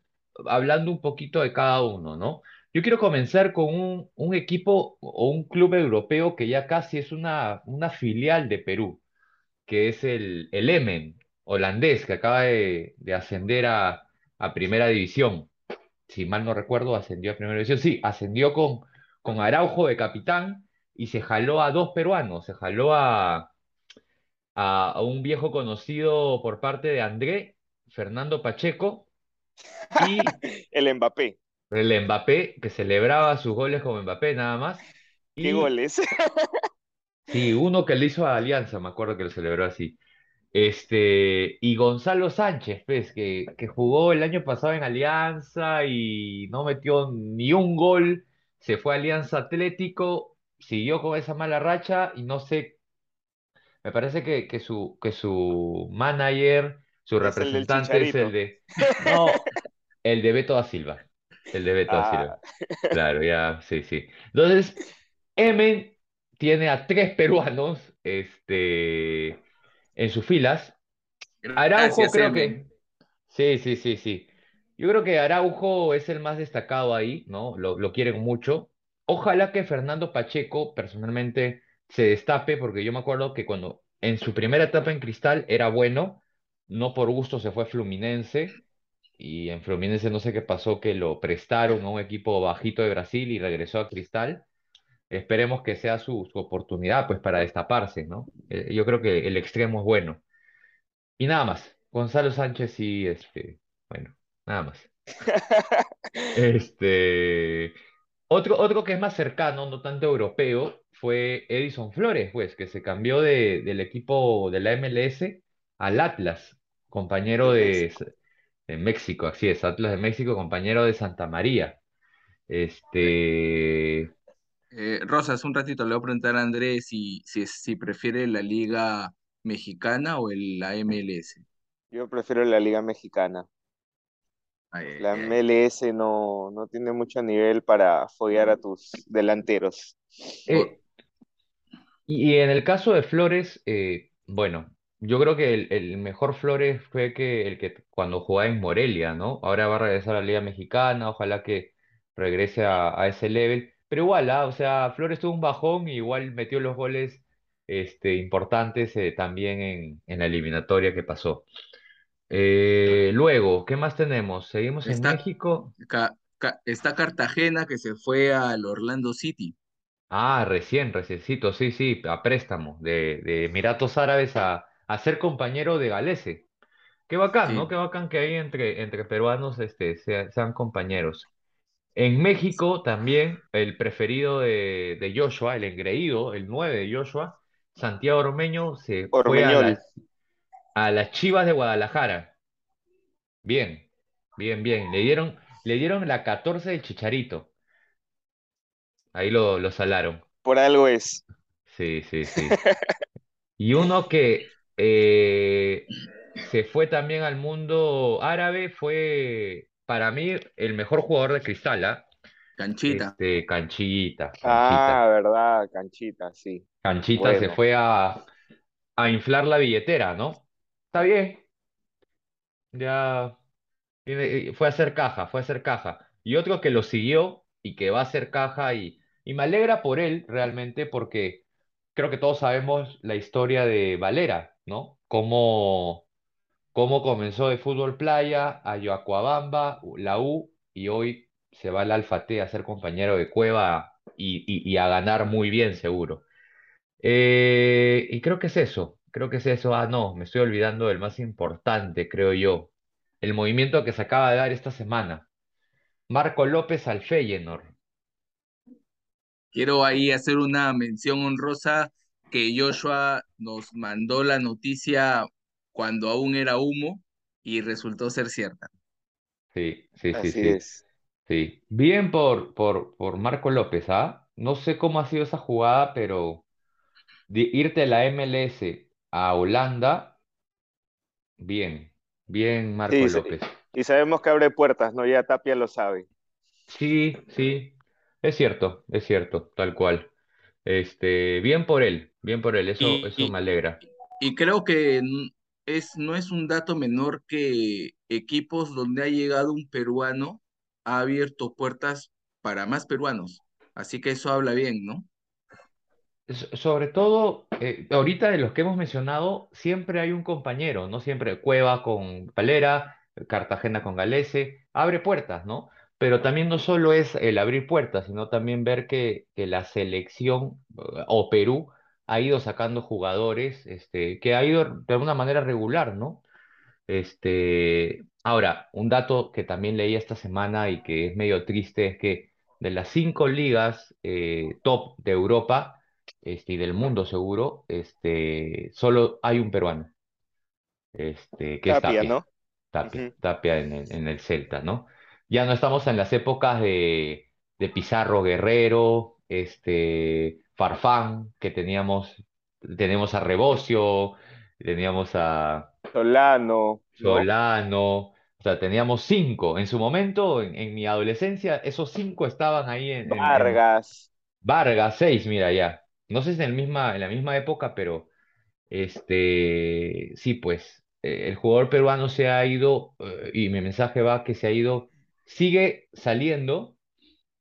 hablando un poquito de cada uno, ¿no? Yo quiero comenzar con un, un equipo o un club europeo que ya casi es una, una filial de Perú, que es el, el Emmen, holandés, que acaba de, de ascender a, a Primera División. Si mal no recuerdo, ascendió a Primera División. Sí, ascendió con, con Araujo de capitán y se jaló a dos peruanos, se jaló a a, a un viejo conocido por parte de André, Fernando Pacheco, y El Mbappé. el Mbappé, que celebraba sus goles como Mbappé nada más. ¿Qué goles? sí, uno que le hizo a Alianza, me acuerdo que lo celebró así. Este, y Gonzalo Sánchez, pues, que, que jugó el año pasado en Alianza y no metió ni un gol, se fue a Alianza Atlético, siguió con esa mala racha y no sé Me parece que, que su, que su manager, su representante es el de... No, el de Beto da Silva. El de Beto da Silva. Ah, Claro, ya, sí, sí. Entonces, Emen tiene a tres peruanos este, en sus filas. Araujo Gracias, creo que... Sí, sí, sí, sí. Yo creo que Araujo es el más destacado ahí, ¿no? Lo, lo quieren mucho. Ojalá que Fernando Pacheco personalmente se destape, porque yo me acuerdo que cuando en su primera etapa en Cristal era bueno, no por gusto se fue a Fluminense, y en Fluminense no sé qué pasó, que lo prestaron a un equipo bajito de Brasil y regresó a Cristal. Esperemos que sea su, su oportunidad, pues, para destaparse, ¿no? Eh, yo creo que el extremo es bueno. Y nada más. Gonzalo Sánchez sí, este, bueno, nada más. Este, otro, otro que es más cercano, no tanto europeo, fue Edison Flores, pues, que se cambió de, del equipo de la MLS al Atlas, compañero de de, México. así es, Atlas de México, compañero de Santa María. Este, eh, Rosas, un ratito le voy a preguntar a Andrés si, si, si prefiere la liga mexicana o el, la MLS. Yo prefiero la Liga Mexicana. Ay, ay, La ay. MLS no, no tiene mucho nivel para follar a tus delanteros. Eh, Y, y en el caso de Flores, eh, bueno, yo creo que el, el mejor Flores fue que el que cuando jugaba en Morelia, ¿no? Ahora va a regresar a la Liga Mexicana, ojalá que regrese a, a ese level. Pero igual, ¿ah? O sea, Flores tuvo un bajón y igual metió los goles este, importantes eh, también en, en la eliminatoria que pasó. Eh, luego, ¿qué más tenemos? Seguimos en Está, México. Ca- Ca- está Cartagena que se fue al Orlando City. Ah, recién, reciencito, sí, sí, a préstamo de, de Emiratos Árabes a, a ser compañero de Galese. Qué bacán, ¿no? Qué bacán que ahí entre, entre peruanos este, sea- sean compañeros. En México también el preferido de, de Joshua, el engreído, el 9 de Joshua, Santiago Ormeño, se fue a Ormeñol. las, a las Chivas de Guadalajara. Bien, bien, bien. Le dieron, le dieron la 14 del Chicharito. Ahí lo, lo salaron. Por algo es. Sí, sí, sí. Y uno que eh, se fue también al mundo árabe fue, para mí, el mejor jugador de Cristal, ¿ah? Canchita. Este, Canchita, Canchita. Ah, verdad, Canchita, sí. Canchita se fue a, a inflar la billetera, ¿no? Está bien, ya tiene- fue a hacer caja, fue a hacer caja. Y otro que lo siguió y que va a hacer caja y, y me alegra por él realmente porque creo que todos sabemos la historia de Valera, ¿no? Cómo, cómo comenzó de fútbol playa a Yoacuabamba, la U, y hoy se va al Alfa T a ser compañero de Cueva y, a ganar muy bien, seguro. Eh, y creo que es eso, creo que es eso. Ah, no, me estoy olvidando del más importante, creo yo. El movimiento que se acaba de dar esta semana. Marco López al. Quiero ahí hacer una mención honrosa que Joshua nos mandó la noticia cuando aún era humo y resultó ser cierta. Sí, sí, sí, Así sí, es. sí. Bien por, por, por Marco López, ¿ah? No sé cómo ha sido esa jugada, pero de irte de la MLS a Holanda, bien, bien Marco Sí, sí. López. Y sabemos que abre puertas, ¿no? Ya Tapia lo sabe. Sí, sí, es cierto, es cierto, tal cual. Este, bien por él, bien por él, eso, Y, eso me alegra. y creo que es, no es un dato menor que equipos donde ha llegado un peruano ha abierto puertas para más peruanos. Así que eso habla bien, ¿no? So- Sobre todo, eh, ahorita de los que hemos mencionado, siempre hay un compañero, ¿no? Siempre Cueva con Palera, Cartagena con Galese, abre puertas, ¿no? Pero también no solo es el abrir puertas, sino también ver que, que la selección eh, o Perú ha ido sacando jugadores, este, que ha ido de alguna manera regular, ¿no? Este, ahora, un dato que también leí esta semana y que es medio triste es que de las cinco ligas eh, top de Europa este, y del mundo seguro, este, solo hay un peruano, este, que es Tapia, Tapia, ¿no? Tapia. Tapia en el, en el Celta, ¿no? Ya no estamos en las épocas de, de Pizarro Guerrero, este, Farfán, que teníamos, tenemos a Rebosio, teníamos a Solano, ¿no? Solano, o sea, teníamos cinco. En su momento, en, en mi adolescencia, esos cinco estaban ahí en, en- en Vargas. Vargas, seis, mira ya. No sé si en el misma, en la misma época, pero este, sí, pues, eh, el jugador peruano se ha ido, eh, y mi mensaje va que se ha ido, sigue saliendo,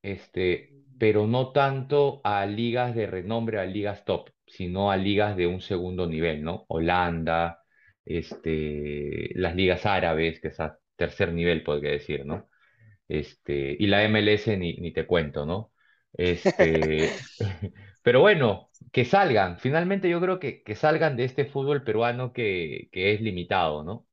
este, pero no tanto a ligas de renombre, a ligas top, sino a ligas de un segundo nivel, ¿no? Holanda, este, las ligas árabes, que es a tercer nivel, podría decir, ¿no? Este, y la MLS ni, ni te cuento, ¿no? Este, pero bueno, que salgan, finalmente yo creo que, que salgan de este fútbol peruano que, que es limitado, ¿no?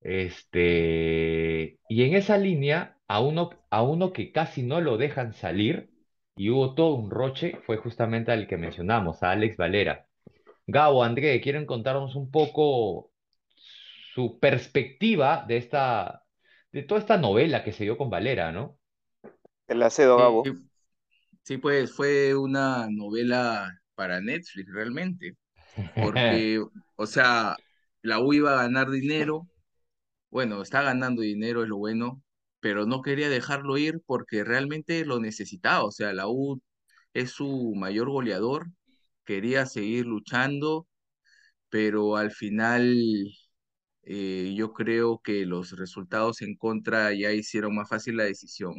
Este, y en esa línea, a uno, a uno que casi no lo dejan salir, y hubo todo un roche, fue justamente al que mencionamos, a Alex Valera. Gabo, André, ¿quieren contarnos un poco su perspectiva de esta, de toda esta novela que se dio con Valera, ¿no? El acedo, Sí, Gabo. sí, pues fue una novela para Netflix realmente, porque, o sea, la U iba a ganar dinero, bueno, está ganando dinero, es lo bueno, pero no quería dejarlo ir porque realmente lo necesitaba, o sea, la U es su mayor goleador, quería seguir luchando, pero al final eh, yo creo que los resultados en contra ya hicieron más fácil la decisión,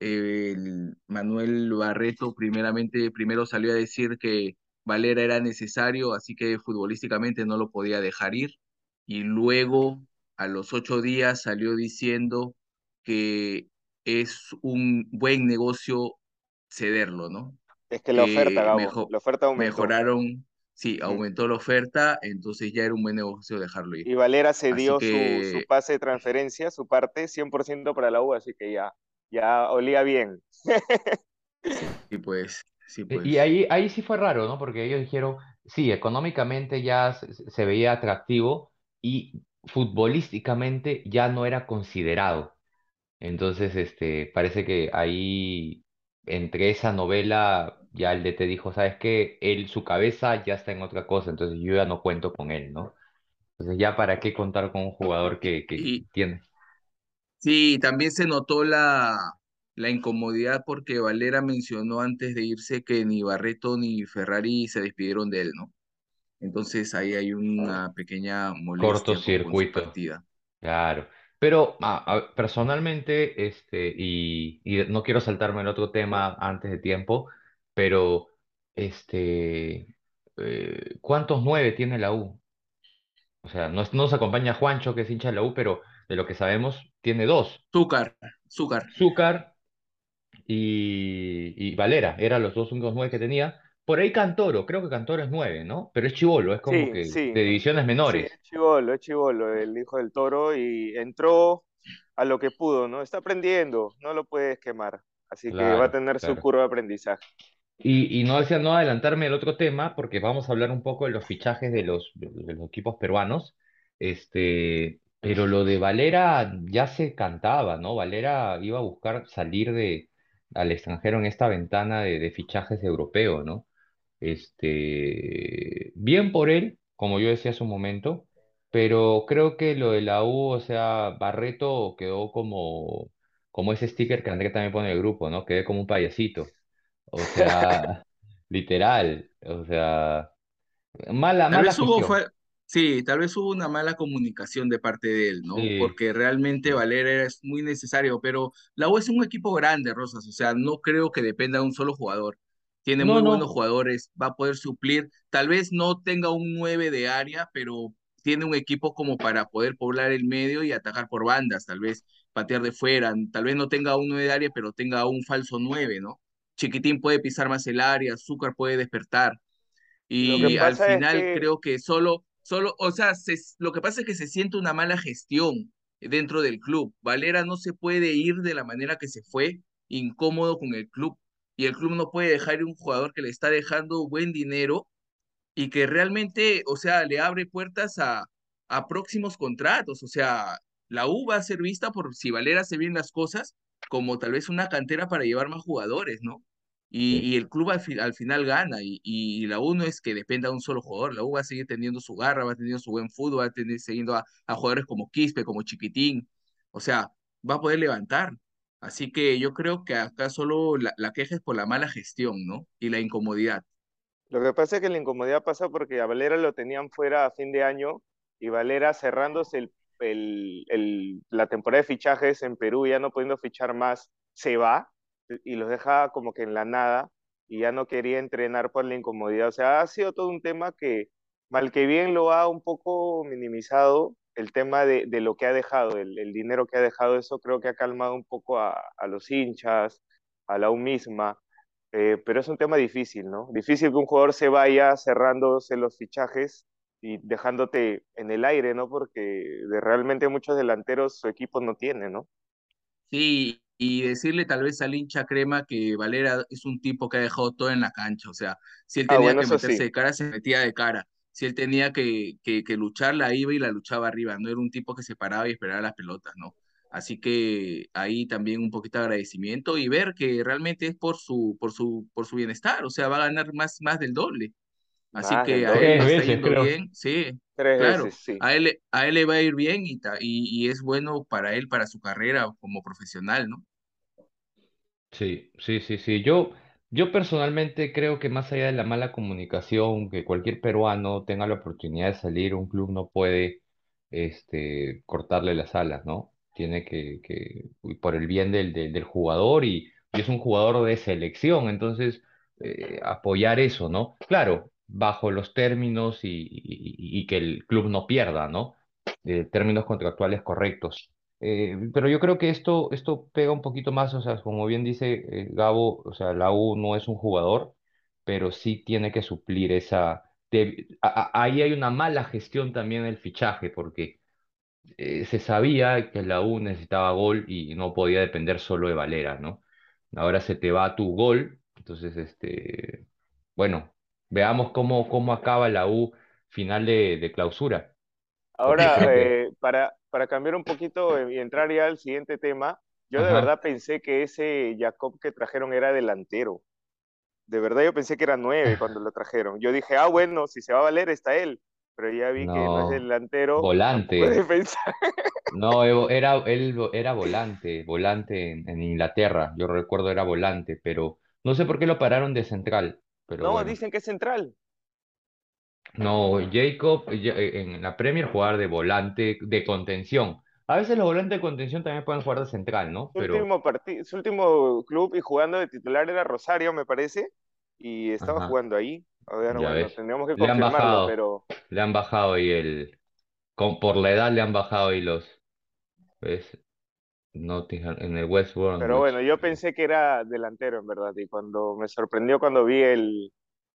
el Manuel Barreto primeramente, primero salió a decir que Valera era necesario, así que futbolísticamente no lo podía dejar ir. Y luego, a los ocho días, salió diciendo que es un buen negocio cederlo, ¿no? Es que la oferta, Gabo. mejor, La oferta aumentó. mejoraron, sí, aumentó la oferta, entonces ya era un buen negocio dejarlo ir. Y Valera cedió su, pase de transferencia, su parte, 100% para la U, así que ya, ya olía bien. sí, pues, sí, Y pues. y ahí, ahí sí fue raro, ¿no? Porque ellos dijeron, sí, económicamente ya se, se veía atractivo y futbolísticamente ya no era considerado. Entonces, este, parece que ahí, entre esa novela, ya el DT dijo, ¿sabes qué? Él, su cabeza ya está en otra cosa, entonces yo ya no cuento con él, ¿no? Entonces, ya para qué contar con un jugador que, que Y, tiene. Sí, también se notó la, la incomodidad porque Valera mencionó antes de irse que ni Barreto ni Ferrari se despidieron de él, ¿no? Entonces ahí hay una pequeña molestia Cortocircuito. partida. Claro, pero a- a- personalmente, este, y, y no quiero saltarme el otro tema antes de tiempo, pero este, eh, ¿cuántos nueve tiene la U? O sea, no nos acompaña Juancho, que es hincha de la U, pero de lo que sabemos, tiene dos, Zúcar, Zúcar. Zúcar y, y Valera, eran los dos únicos nueve que tenía. Por ahí Cantoro, creo que Cantoro es nueve, ¿no? Pero es chibolo, es como Sí, que sí, de divisiones sí, menores. es chivolo, es chivolo, el hijo del toro, y entró a lo que pudo, ¿no? Está aprendiendo, no lo puedes quemar, así que va a Claro, tener su curva de aprendizaje. Y, y no decía no adelantarme al otro tema, porque vamos a hablar un poco de los fichajes de los, de los equipos peruanos. Este, Pero lo de Valera ya se cantaba, ¿no? Valera iba a buscar salir de, al extranjero en esta ventana de, de fichajes europeos, ¿no? Este, bien por él, como yo decía hace un momento, pero creo que lo de la U, o sea, Barreto quedó como, como ese sticker que André también pone en el grupo, ¿no? Quedé como un payasito. O sea, literal, o sea, mala, Tal mala vez hubo, fue, sí, tal vez hubo una mala comunicación de parte de él, ¿no? Sí, Porque realmente. Valera es muy necesario, pero la U es un equipo grande, Rosas, o sea, no creo que dependa de un solo jugador. Tiene No, muy buenos no, jugadores, va a poder suplir, tal vez no tenga un 9 de área, pero tiene un equipo como para poder poblar el medio y atacar por bandas, tal vez patear de fuera, tal vez no tenga un 9 de área, pero tenga un falso 9, ¿no? Chiquitín puede pisar más el área, Azúcar puede despertar. Y al es final que creo que solo, solo, o sea, se- lo que pasa es que se siente una mala gestión dentro del club. Valera no se puede ir de la manera que se fue, incómodo con el club. Y el club no puede dejar un jugador que le está dejando buen dinero y que realmente, o sea, le abre puertas a, a próximos contratos. O sea, la U va a ser vista por si Valera hace bien las cosas, como tal vez una cantera para llevar más jugadores, ¿no? Y, y el club al, fi- al final gana, y, y la U no es que dependa de un solo jugador, la U va a seguir teniendo su garra, va a tener su buen fútbol, va a tener siguiendo a, a jugadores como Quispe, como Chiquitín, o sea, va a poder levantar. Así que yo creo que acá solo la, la queja es por la mala gestión, ¿no? Y la incomodidad. Lo que pasa es que la incomodidad pasa porque a Valera lo tenían fuera a fin de año y Valera cerrándose el, el- el- la temporada de fichajes en Perú, ya no pudiendo fichar más, se va y los deja como que en la nada y ya no quería entrenar por la incomodidad. O sea, ha sido todo un tema que mal que bien lo ha un poco minimizado el tema de, de lo que ha dejado, el, el dinero que ha dejado, eso creo que ha calmado un poco a, a los hinchas, a la U misma eh, pero es un tema difícil, ¿no? Difícil que un jugador se vaya cerrándose los fichajes y dejándote en el aire, ¿no? Porque de realmente muchos delanteros su equipo no tiene, ¿no? Sí, y decirle tal vez al hincha crema que Valera es un tipo que ha dejado todo en la cancha, o sea, si él Ah, tenía bueno, que meterse sí. de cara, se metía de cara, si él tenía que, que, que luchar, la iba y la luchaba arriba, no era un tipo que se paraba y esperaba las pelotas, ¿no? Así que ahí también un poquito de agradecimiento y ver que realmente es por su, por su, por su bienestar, o sea, va a ganar más, más del doble. Así Más que a él le está yendo creo. bien, sí, Tres claro. veces, sí. A él, a él le va a ir bien y, ta- y, y es bueno para él, para su carrera como profesional, ¿no? Sí, sí, sí, sí. Yo, yo personalmente creo que más allá de la mala comunicación, que cualquier peruano tenga la oportunidad de salir, un club no puede este, cortarle las alas, ¿no? Tiene que, que por el bien del, del, jugador y, es un jugador de selección, entonces eh, apoyar eso, ¿no? Claro, bajo los términos y- y que el club no pierda, ¿no? Eh, términos contractuales correctos. Eh, pero yo creo que esto, esto pega un poquito más, o sea, como bien dice eh, Gabo, o sea, la U no es un jugador, pero sí tiene que suplir esa... de- a- a- ahí hay una mala gestión también del fichaje, porque eh, se sabía que la U necesitaba gol y no podía depender solo de Valera, ¿no? Ahora se te va tu gol, entonces, este, bueno, veamos cómo, cómo acaba la U final de, de clausura, Ahora, eh, para, para cambiar un poquito y entrar ya al siguiente tema, yo de verdad pensé que ese Jacob que trajeron era delantero. De verdad yo pensé que era nueve cuando lo trajeron. Yo dije, ah, bueno, si se va a valer está él. Pero ya vi que no es delantero, volante. No, era, él era volante, volante en, en Inglaterra, yo recuerdo era volante, pero no sé por qué lo pararon de central, pero No, bueno. dicen que es central. No, Jacob eh, en la Premier jugar de volante de contención. A veces los volantes de contención también pueden jugar de central, ¿no? Su Pero, último su último club y jugando de titular era Rosario, me parece, y estaba ajá, jugando ahí. A ver, ya bueno, tendríamos que Le han confirmarlo, bajado, pero, le han bajado y el, con, por la edad le han bajado y los, ¿ves? Nottingham, en el West pero bueno, yo pensé que era delantero, en verdad, y cuando me sorprendió cuando vi el,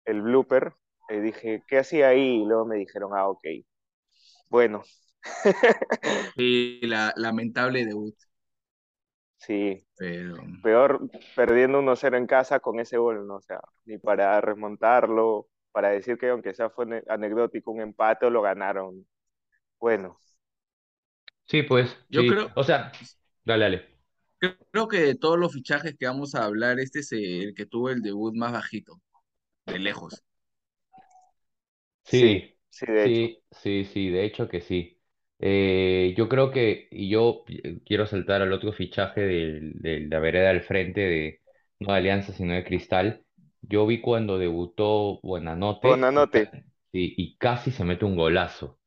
el blooper, eh, dije, ¿qué hacía ahí? Y luego me dijeron, ah, ok. Bueno, Sí, la, lamentable debut, sí, pero peor perdiendo 1-0 en casa con ese gol, ¿no? O sea, ni para remontarlo, para decir que aunque sea fue ane- anecdótico un empate o lo ganaron. Bueno, Sí, pues, Yo sí. creo, O sea, dale, dale. creo que de todos los fichajes que vamos a hablar, este es el que tuvo el debut más bajito, de lejos. Sí, Sí, sí, de hecho. sí, sí, sí, de hecho que sí. Eh, yo creo que, y yo quiero saltar al otro fichaje del- de la vereda al frente de no de Alianza, sino de Cristal. Yo vi cuando debutó Buenanote y, ca- sí, y casi se mete un golazo.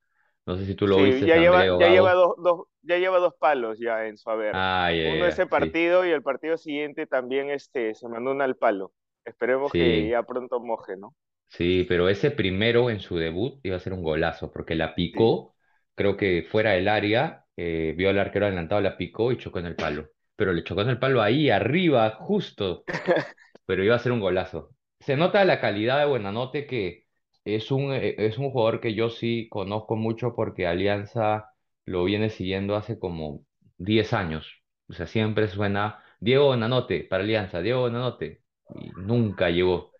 No sé si tú lo Sí, viste, ya lleva, ya lleva dos, dos, ya lleva dos palos ya en su haber. Ah, Uno ese sí, partido y el partido siguiente también este, se mandó una al palo. Esperemos que ya pronto moje, ¿no? Sí, pero ese primero en su debut iba a ser un golazo, porque la picó, creo que fuera del área, eh, vio al arquero adelantado, la picó y chocó en el palo. Pero le chocó en el palo ahí, arriba, justo, pero iba a ser un golazo. Se nota la calidad de Buenanote que es un, eh, es un jugador que yo sí conozco mucho porque Alianza lo viene siguiendo hace como 10 años. O sea, siempre suena Diego Buenanote para Alianza, Diego Buenanote, y nunca llegó.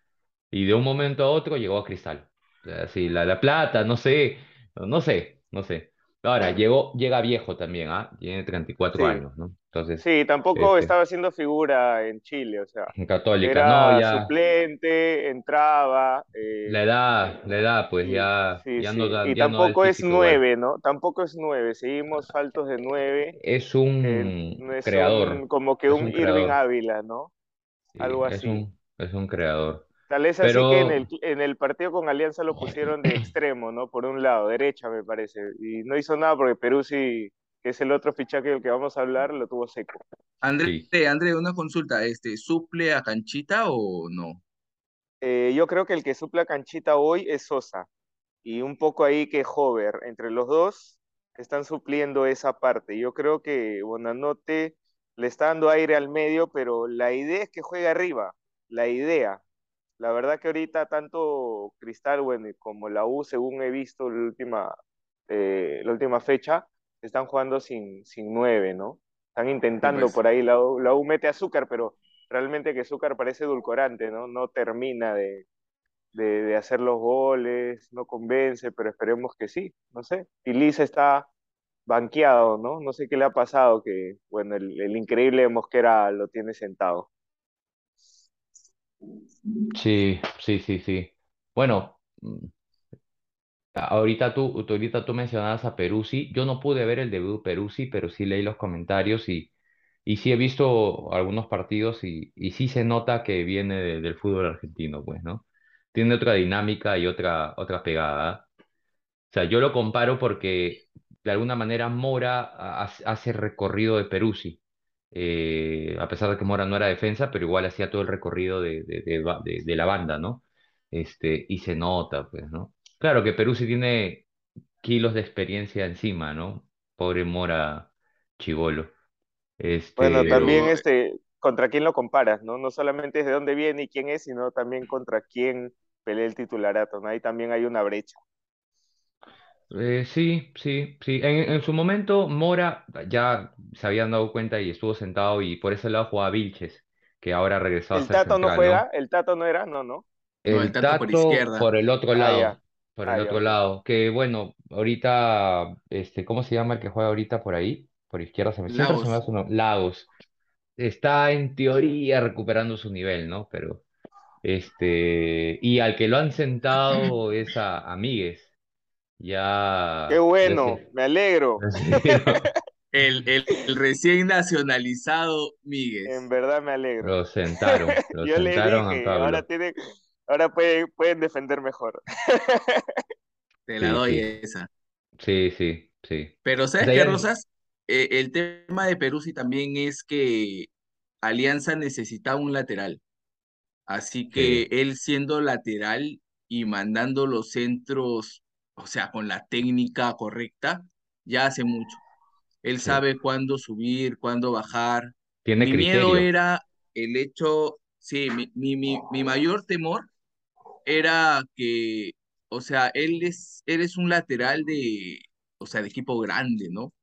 Y de un momento a otro llegó a Cristal. O sea, sí, la, la plata, no sé, no sé, no sé. Ahora, llegó, llega viejo también, ¿ah? Tiene 34 Sí, años, ¿no? Entonces, sí, tampoco este, estaba haciendo figura en Chile, o sea, en Católica, no, era ya, suplente, entraba, eh, la edad, la edad, pues ya, sí, ya no da, y ya no da tampoco es físico igual. nueve, ¿no? Tampoco es nueve, seguimos faltos de nueve, Es eh, un no es un, creador, como que es un un Irving Ávila, ¿no? Algo es así. un, es un creador. Tal es así que en Pero el, en el partido con Alianza lo pusieron de extremo, ¿no? Por un lado, derecha me parece. Y no hizo nada porque Perú sí, que es el otro fichaje del que vamos a hablar, lo tuvo seco. André, sí, André, una consulta, este, ¿suple a Canchita o no? Eh, yo creo que el que supla canchita hoy es Sosa. Y un poco ahí que Hover. Entre los dos están supliendo esa parte. Yo creo que Bonanote le está dando aire al medio, pero la idea es que juegue arriba. La idea. La verdad que ahorita tanto Cristal, bueno, como la U, según he visto la última, eh, la última fecha, están jugando sin, sin nueve, ¿no? Están intentando pues. por ahí, la U, la U mete azúcar, pero realmente que azúcar parece edulcorante, ¿no? No termina de, de, de hacer los goles, no convence, pero esperemos que sí, no sé. Y Liz está banqueado, ¿no? No sé qué le ha pasado, que, bueno, el, el increíble Mosquera lo tiene sentado. Sí, sí, sí, sí. Bueno. mm, Ahorita tú, ahorita tú mencionabas a Peruzzi. Yo no pude ver el debut de Peruzzi, pero sí leí los comentarios y, y sí he visto algunos partidos y, y sí se nota que viene de- del fútbol argentino, pues, ¿no? Tiene otra dinámica y otra, otra pegada. O sea, yo lo comparo porque de alguna manera Mora ha- hace recorrido de Peruzzi. Eh, a pesar de que Mora no era defensa, pero igual hacía todo el recorrido de, de, de ba- de- de la banda, ¿no? Este, y se nota, pues, ¿no? Claro que Peruzzi tiene kilos de experiencia encima, ¿no? Pobre Mora Chivolo. Bueno, Este, también Pero este, contra quién lo comparas, ¿no? No solamente es de dónde viene y quién es, sino también contra quién pelea el titularato, ¿no? Ahí también hay una brecha. Eh, sí, sí, sí. En, en su momento Mora ya se habían dado cuenta y estuvo sentado y por ese lado jugaba Vilches, que ahora ha regresado a ¿El ser Tato no central, juega? ¿no? ¿El Tato no era? No, no. no, el El Tato por Tato izquierda. por el otro Ah, ya. lado, por el Ah, ya, otro ok. lado, que bueno, ahorita, este, ¿cómo se llama el que juega ahorita por ahí? Por izquierda, se me, siempre se me Lagos. su nombre, Lagos. Está en teoría recuperando su nivel, ¿no? Pero, este, y al que lo han sentado es a, a Míguez, Qué ya bueno, me alegro. El, el, el recién nacionalizado En Míguez. verdad me alegro. lo sentaron, lo Yo sentaron a ahora Pablo. tienen, ahora pueden, pueden defender mejor. Te la Sí, doy sí, esa. sí, sí, sí. Pero O ¿sabes sea, qué, ya, Rosas? Eh, el tema de Peruzzi también es que Alianza necesitaba un lateral. Así que sí, él siendo lateral y mandando los centros, o sea, con la técnica correcta, ya hace mucho. Él sí. sabe cuándo subir, cuándo bajar. Tiene Mi miedo era el hecho, sí, mi, mi, mi, mi mayor temor era que, o sea, él es, él es un lateral de, o sea, de equipo grande, ¿no?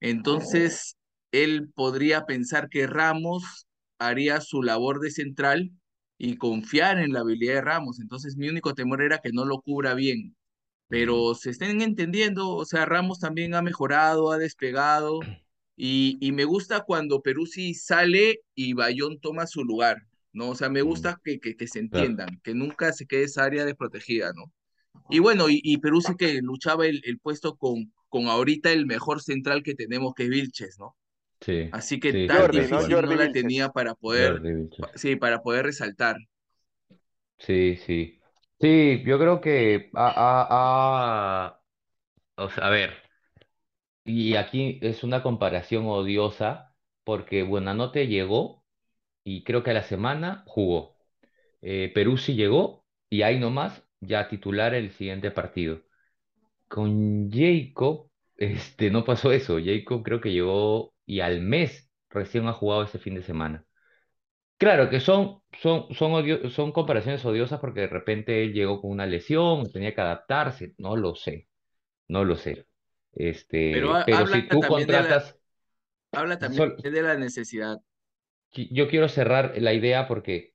Entonces, él podría pensar que Ramos haría su labor de central y confiar en la habilidad de Ramos. Entonces, mi único temor era que no lo cubra bien. Pero se estén entendiendo, o sea, Ramos también ha mejorado, ha despegado, y, y me gusta cuando Peruzzi sale y Bayón toma su lugar, ¿no? O sea, me gusta que, que, que se claro. entiendan, que nunca se quede esa área desprotegida, ¿no? Y bueno, y, y Peruzzi que luchaba el, el puesto con, con ahorita el mejor central que tenemos, que es Vilches, ¿no? Sí, Así que sí, tan Jordi, tal ¿no? difícil no la tenía para poder, sí, para poder resaltar. Sí, sí. Sí, yo creo que a, a, a- o sea, a ver, y aquí es una comparación odiosa porque Buenanote llegó y creo que a la semana jugó. Eh, Peruzzi llegó y ahí nomás ya titular el siguiente partido. Con Jacob, este, no pasó eso. Jacob creo que llegó y al mes recién ha jugado ese fin de semana. Claro que son, son, son, odio- son comparaciones odiosas porque de repente él llegó con una lesión, tenía que adaptarse, no lo sé, no lo sé. Pero Este, ha- pero habla si tú también de la, contratas, habla también sol- de la necesidad. yo quiero cerrar la idea porque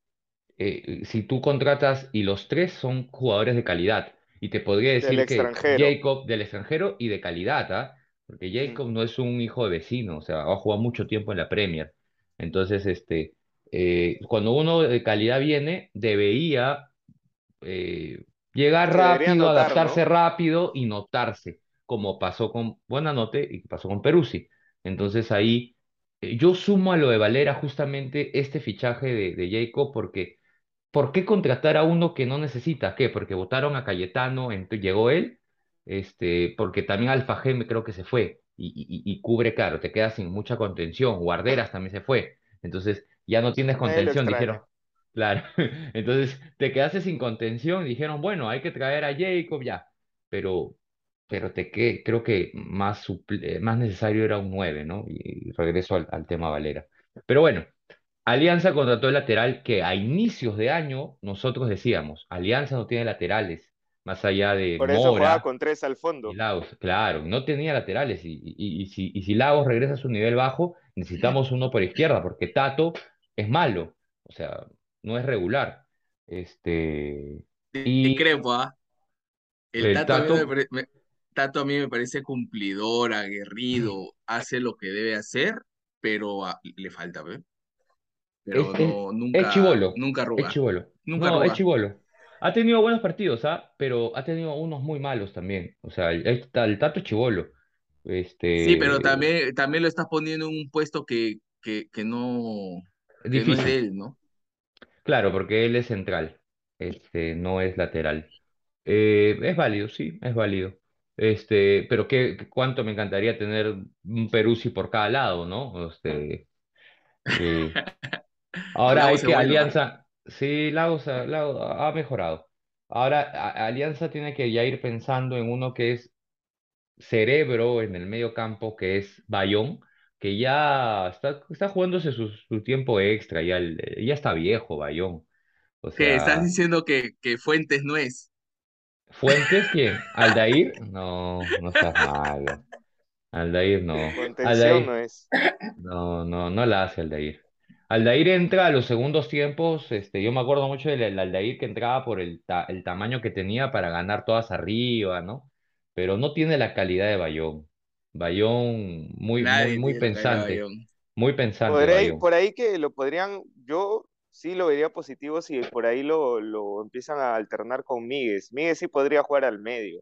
eh, si tú contratas y los tres son jugadores de calidad, y te podría Del decir que extranjero. Jacob del extranjero y de calidad, ¿ah? Porque Jacob no es un hijo de vecino, o sea, ha jugado mucho tiempo en la Premier. Entonces, este, eh, cuando uno de calidad viene, debería eh, llegar Se rápido, notar, adaptarse ¿no? rápido y notarse, como pasó con Buenanote y pasó con Peruzzi. Entonces ahí eh, yo sumo a lo de Valera justamente este fichaje de, de Jacob porque ¿por qué contratar a uno que no necesita? ¿Qué? Porque votaron a Cayetano, llegó él, este, porque también Alfa Gem creo que se fue y, y- y cubre, claro, te quedas sin mucha contención. Guarderas también se fue. Entonces ya no tienes contención, dijeron. Claro, entonces te quedaste sin contención dijeron, bueno, hay que traer a Jacob ya, pero, pero te que, creo que más, suple- eh, más necesario era un 9, ¿no? Y, y regreso al, al tema Valera. Pero bueno, Alianza contrató el lateral que a inicios de año nosotros decíamos, Alianza no tiene laterales, más allá de Por eso jugaba Mora con tres al fondo. Lagos, claro, no tenía laterales y, y- y si, y si Lagos regresa a su nivel bajo, necesitamos uno por izquierda, porque Tato es malo, o sea, no es regular. Este, y Discrepo, ¿ah? El el Tato a mí me Tato, me- Tato a mí me parece cumplidor, aguerrido, hace lo que debe hacer, pero le falta, ¿ve? es, Pero es, no, es nunca, chibolo, nunca es arruga, chibolo. nunca No, es chibolo. Ha tenido buenos partidos, ¿ah? Pero ha tenido unos muy malos también. O sea, el, el Tato es chibolo. Sí, pero Este, también, también lo estás poniendo en un puesto que, que, que no, es que no es de difícil. él, ¿no? Claro, porque él es central, este, no es lateral. Eh, es válido, sí, es válido. Este, pero qué, cuánto me encantaría tener un Peruzzi por cada lado, ¿no? Este, eh, ahora hay que bueno. Alianza, sí, Lagos, ha Lagos ha mejorado. Ahora a- Alianza tiene que ya ir pensando en uno que es cerebro en el medio campo, que es Bayón, que ya está, está jugándose su, su tiempo extra, ya, el- ya está viejo Bayón. O ¿Qué? ¿Estás sea, diciendo que, que Fuentes no es? ¿Fuentes quién? ¿Aldair? No, no seas malo. Aldair no. Contención no Aldair, es. no, no, no la hace Aldair. Aldair entra a los segundos tiempos, este, yo me acuerdo mucho del del Aldair que entraba por el, ta- el tamaño que tenía para ganar todas arriba, ¿no? Pero no tiene la calidad de Bayón. Bayón, muy, muy, Nadie muy pensante, Bayón. muy pensante Por ahí, Bayón. por ahí que lo podrían, yo sí lo vería positivo si por ahí lo, lo empiezan a alternar con Míguez. Míguez sí podría jugar al medio,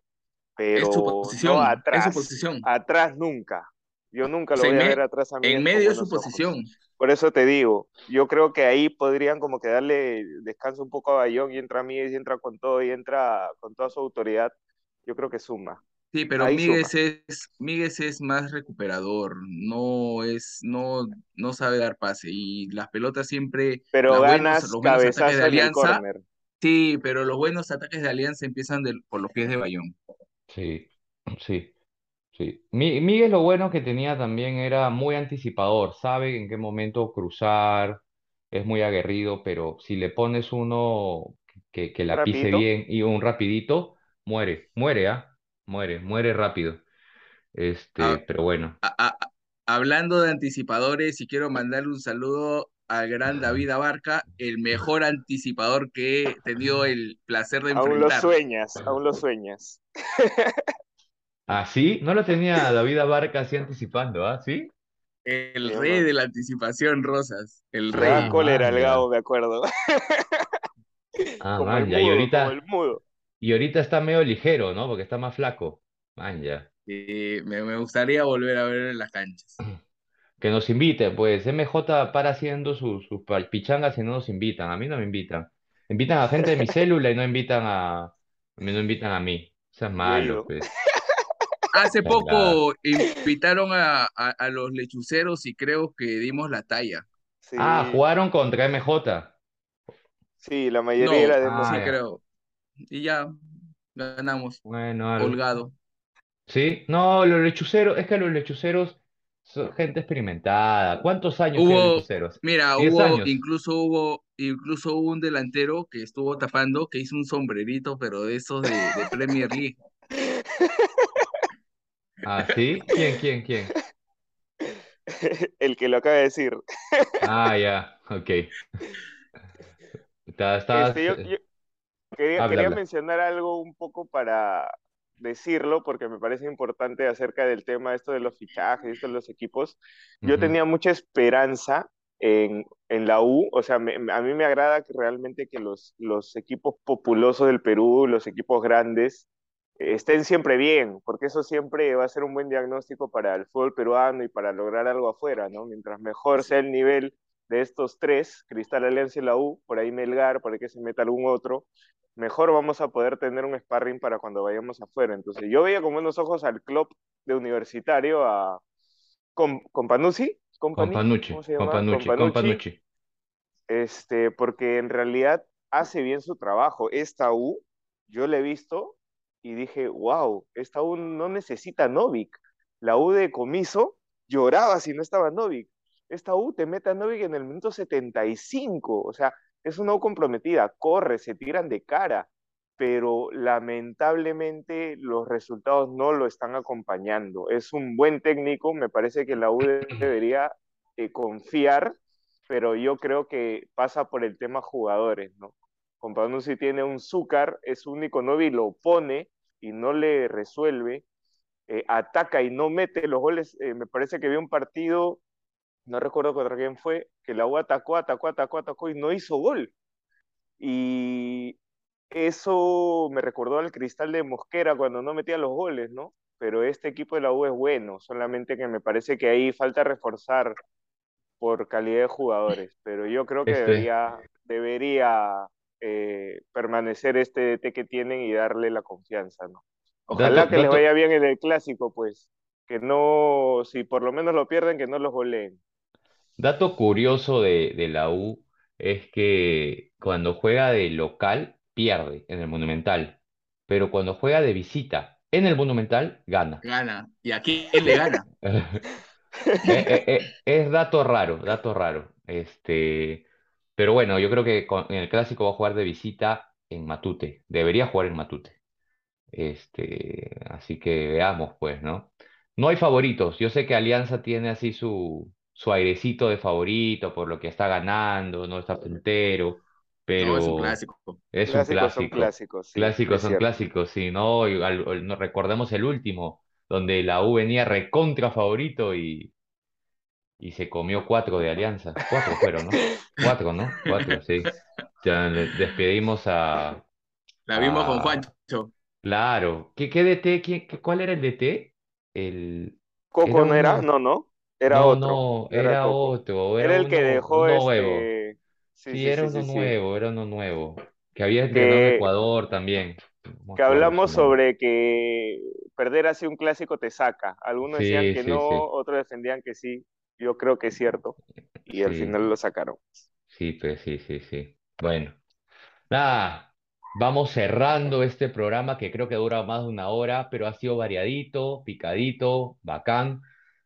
Es su pero no posición, es su atrás. posición. Atrás nunca. Yo nunca O lo sea, en, voy a me- ver atrás a en Míguez con medio es su ojos. posición. Por eso te digo, yo creo que ahí podrían como que darle descanso un poco a Bayón y entra Míguez y entra con todo y entra con toda su autoridad. Yo creo que suma. Sí, pero Ahí suma. Míguez es, Míguez es más recuperador, no es, no, no sabe dar pase. Y las pelotas siempre, Pero buenos, ganas los buenos ataques de cabezazo en el Alianza, sí, pero los buenos ataques de Alianza empiezan del- por los pies de Bayón. Sí, sí. Sí, Mi- Miguel lo bueno que tenía también era muy anticipador, sabe en qué momento cruzar, es muy aguerrido, pero si le pones uno que, que la pise Rapidito. bien y un rapidito, muere, muere, ¿ah? Muere, muere rápido. Este, A- pero bueno, a- a- a- hablando de anticipadores, y quiero mandarle un saludo al gran David Abarca, el mejor anticipador que he tenido el placer de enfrentar. Aún lo sueñas, aún lo sueñas. ¿Ah, sí? No lo tenía David Abarca así anticipando, ¿ah? ¿Sí? El rey de la anticipación, Rosas. El rey. Ah, cólera el. Gabo, me acuerdo. Ah, Como man, el ya. Y ahorita, como el mudo. Y ahorita está medio ligero, ¿no? Porque está más flaco. Man, ya. Eh, me, me gustaría volver a ver en las canchas. Que nos invite, pues. MJ para haciendo sus, sus pal- pichangas y no nos invitan. A mí no me invitan. Invitan a gente de mi célula y no invitan a, a mí no invitan a mí. Yo he malo, pues. Hace poco invitaron a, a, a los lechuceros y creo que dimos la talla. Sí, Ah, jugaron contra MJ. sí, la No, mayoría era de Ah, sí creo. Y ya ganamos, Bueno, algo. holgado. ¿Sí? No, los lechuceros, es que los lechuceros son gente experimentada. ¿Cuántos años tienen Hubo, lechuceros? mira, ¿Diez hubo, años? incluso hubo, incluso hubo un delantero que estuvo tapando, que hizo un sombrerito, pero de esos de, de Premier League. Ah, ¿sí? ¿Quién, quién, quién? el que lo acaba de decir. Ah, ya, ok. Está- Estás, Este, yo, yo quería, habla, quería habla. mencionar algo un poco para decirlo, porque me parece importante acerca del tema esto de los fichajes, esto de los equipos. Yo Ujú. tenía mucha esperanza en, en la U, o sea, me- a mí me agrada que realmente que los, los equipos populosos del Perú, los equipos grandes, estén siempre bien, porque eso siempre va a ser un buen diagnóstico para el fútbol peruano y para lograr algo afuera, ¿no? Mientras mejor sea el nivel de estos tres, Cristal Alianza y la U, por ahí Melgar, por ahí que se meta algún otro, mejor vamos a poder tener un sparring para cuando vayamos afuera. Entonces yo veía con buenos ojos al club de universitario, a. Companucci, Companucci, Companucci. este, porque en realidad hace bien su trabajo. Esta U, yo la he visto y dije, wow, esta U no necesita Novik. La U de Comiso lloraba si no estaba Novik. Esta U te mete a Novik en el minuto 75, o sea, es una U comprometida, corre, se tiran de cara, pero lamentablemente los resultados no lo están acompañando. Es un buen técnico, me parece que la U debería eh, confiar pero yo creo que pasa por el tema jugadores, ¿no? Companucci tiene un Zúcar, es único Novi, lo pone y no le resuelve, eh, ataca y no mete los goles. Eh, me parece que había un partido, no recuerdo contra quién fue, que la U atacó, atacó, atacó, atacó y no hizo gol. Y eso me recordó al cristal de Mosquera cuando no metía los goles, ¿no? Pero este equipo de la U es bueno, solamente que me parece que ahí falta reforzar por calidad de jugadores, pero yo creo que Este, debería, debería eh, permanecer este DT que tienen y darle la confianza, ¿no? Ojalá dato, que les vaya bien en el clásico, pues, que no, si por lo menos lo pierden, que no los goleen. Dato curioso de, de la U es que cuando juega de local pierde en el Monumental, pero cuando juega de visita en el Monumental gana. Gana. ¿Y a quién le gana? Eh, eh, eh, es dato raro, dato raro. Este, pero bueno, yo creo que con- en el clásico va a jugar de visita en Matute. Debería jugar en Matute. Este, así que veamos, pues, ¿no? No hay favoritos. Yo sé que Alianza tiene así su, su airecito de favorito por lo que está ganando, no está puntero, No, es un pero clásico. es un Clásicos son clásico. clásicos, sí, Clásicos es son cierto. clásicos, sí, ¿no? Y al- al- nos recordemos el último, donde la U venía recontra favorito y, y se comió cuatro de Alianza. Cuatro fueron, ¿no? Cuatro, ¿no? Cuatro, sí. Ya le despedimos a, La vimos con. Juancho. Claro. ¿Qué, qué DT? ¿Qué, qué- cuál era el DT? El... Coco Era no era, no, no, era No, otro, no, era era otro, Era era el que uno, dejó uno nuevo. este, sí, Sí, sí, era uno nuevo, era uno nuevo. Que había entrenado en que, Ecuador también. Que hablamos sobre que perder así un clásico te saca. Algunos decían que no, otros defendían que sí. Yo creo que es cierto. Y al final lo sacaron. sí, pues sí, sí, sí. Bueno, nada, vamos cerrando este programa que creo que dura más de una hora, pero ha sido variadito, picadito, bacán.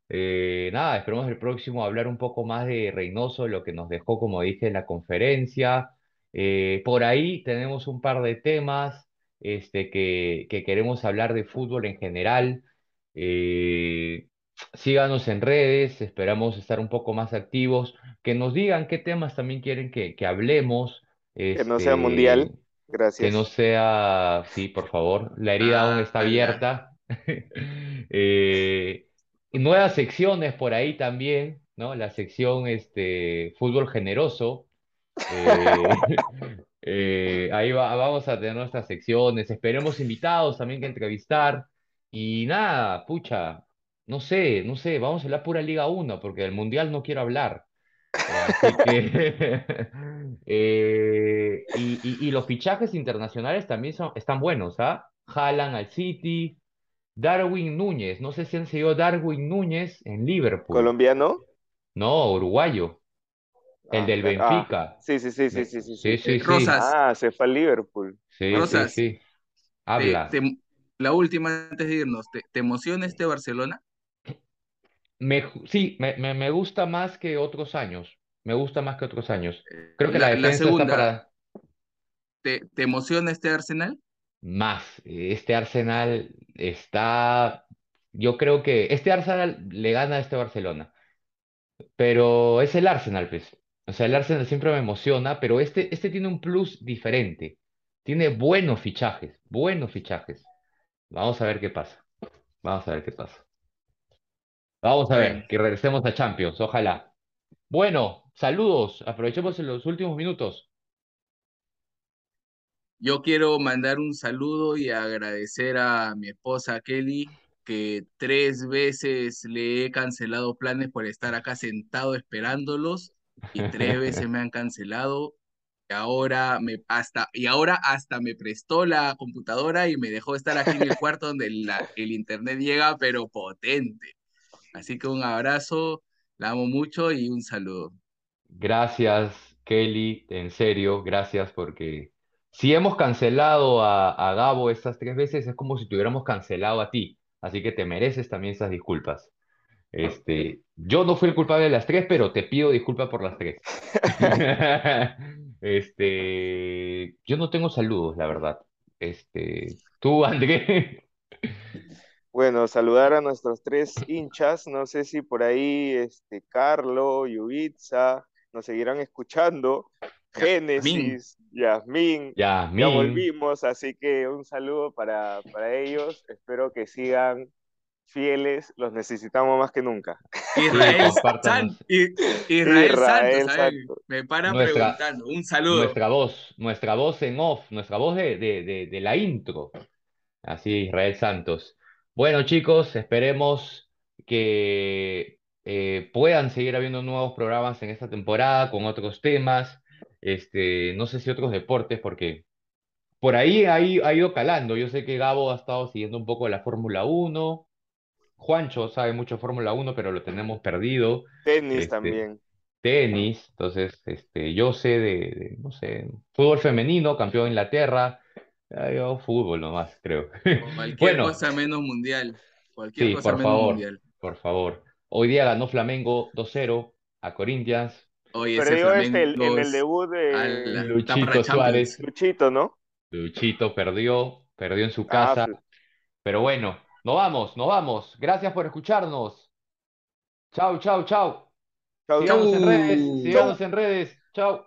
Eh, nada, esperemos el próximo hablar un poco más de Reynoso, lo que nos dejó, como dije, en la conferencia. Eh, por ahí tenemos un par de temas este, que, que queremos hablar de fútbol en general. Eh, síganos en redes, esperamos estar un poco más activos, que nos digan qué temas también quieren que, que hablemos, Que no sea mundial. este, que no Gracias. sea, sí, por favor, la herida aún está Ala. abierta. Eh, nuevas secciones por ahí también, ¿no? La sección este, fútbol generoso. eh, eh, ahí va- vamos a tener nuestras secciones. Esperemos invitados también que entrevistar. Y nada, pucha, no sé, no sé, vamos a hablar pura Liga uno porque del Mundial no quiero hablar. Así que, eh, y, y- y los fichajes internacionales también son, están buenos, ¿ah? Haaland al City, Darwin Núñez, no sé si han seguido Darwin Núñez en Liverpool, ¿Colombiano? no, uruguayo, el Ah, del ca- ah, Benfica. sí, sí, sí, sí, sí, sí, Sí, sí. sí, sí, Rosas, Ah, se fue al Liverpool. sí, sí, Rosas, sí, habla. te- la última antes de irnos, ¿te, te emociona este Barcelona? Me, sí, me, me, me gusta más que otros años, me gusta más que otros años. Creo que la La, la defensa está segunda, para... ¿te, te emociona este Arsenal? Más, este Arsenal está, yo creo que este Arsenal le gana a este Barcelona, pero es el Arsenal, pues. O sea, el Arsenal siempre me emociona, pero este, este tiene un plus diferente. Tiene buenos fichajes, buenos fichajes. Vamos a ver qué pasa. Vamos a ver qué pasa. Vamos a ver, que regresemos a Champions, ojalá. Bueno, saludos, aprovechemos en los últimos minutos. Yo quiero mandar un saludo y agradecer a mi esposa Kelly, que tres veces le he cancelado planes por estar acá sentado esperándolos y tres veces me han cancelado. Y ahora me hasta y ahora hasta me prestó la computadora y me dejó estar aquí en el cuarto donde la- el internet llega, pero potente. Así que un abrazo, la amo mucho y un saludo. Gracias, Kelly, en serio, gracias porque si hemos cancelado a, a Gabo estas tres veces es como si te hubiéramos cancelado a ti, así que te mereces también esas disculpas. Este, yo no fui el culpable de las tres, pero te pido disculpas por las tres. Este, yo no tengo saludos, la verdad. Este, tú, André. Bueno, saludar a nuestros tres hinchas. No sé si por ahí, este, Carlo, Yubitsa, nos seguirán escuchando. Génesis, Yasmín, ya volvimos, así que un saludo para, para ellos. Espero que sigan fieles, los necesitamos más que nunca. Israel San, Israel Santos, Israel a ver, Santos. me paran Nuestra, preguntando. Un saludo. nuestra voz, nuestra voz en off, nuestra voz de, de, de, de la intro. Así, Israel Santos. Bueno, chicos, esperemos que eh, puedan seguir habiendo nuevos programas en esta temporada con otros temas. Este, no sé si otros deportes, porque por ahí ha, ha ido calando. Yo sé que Gabo ha estado siguiendo un poco la Fórmula Uno. Juancho sabe mucho Fórmula Uno, pero lo tenemos perdido. Tenis Este, también. tenis, entonces, este, yo sé de, de, no sé, fútbol femenino, campeón de Inglaterra. Ah, yo fútbol nomás, creo. Cualquier Bueno, cosa menos mundial. Cualquier sí, cosa por menos favor, mundial. por favor. Hoy día ganó Flamengo 2-0 a Corinthians. Oye, ese Perdió este el- en el debut de Luchito. Suárez, Luchito, ¿no? Luchito perdió, perdió en su Ah, casa. Pero bueno, nos vamos, nos vamos. Gracias por escucharnos. Chau, chau, chau. chau. Síganos en redes, ¡Chau! síganos en redes. Chau.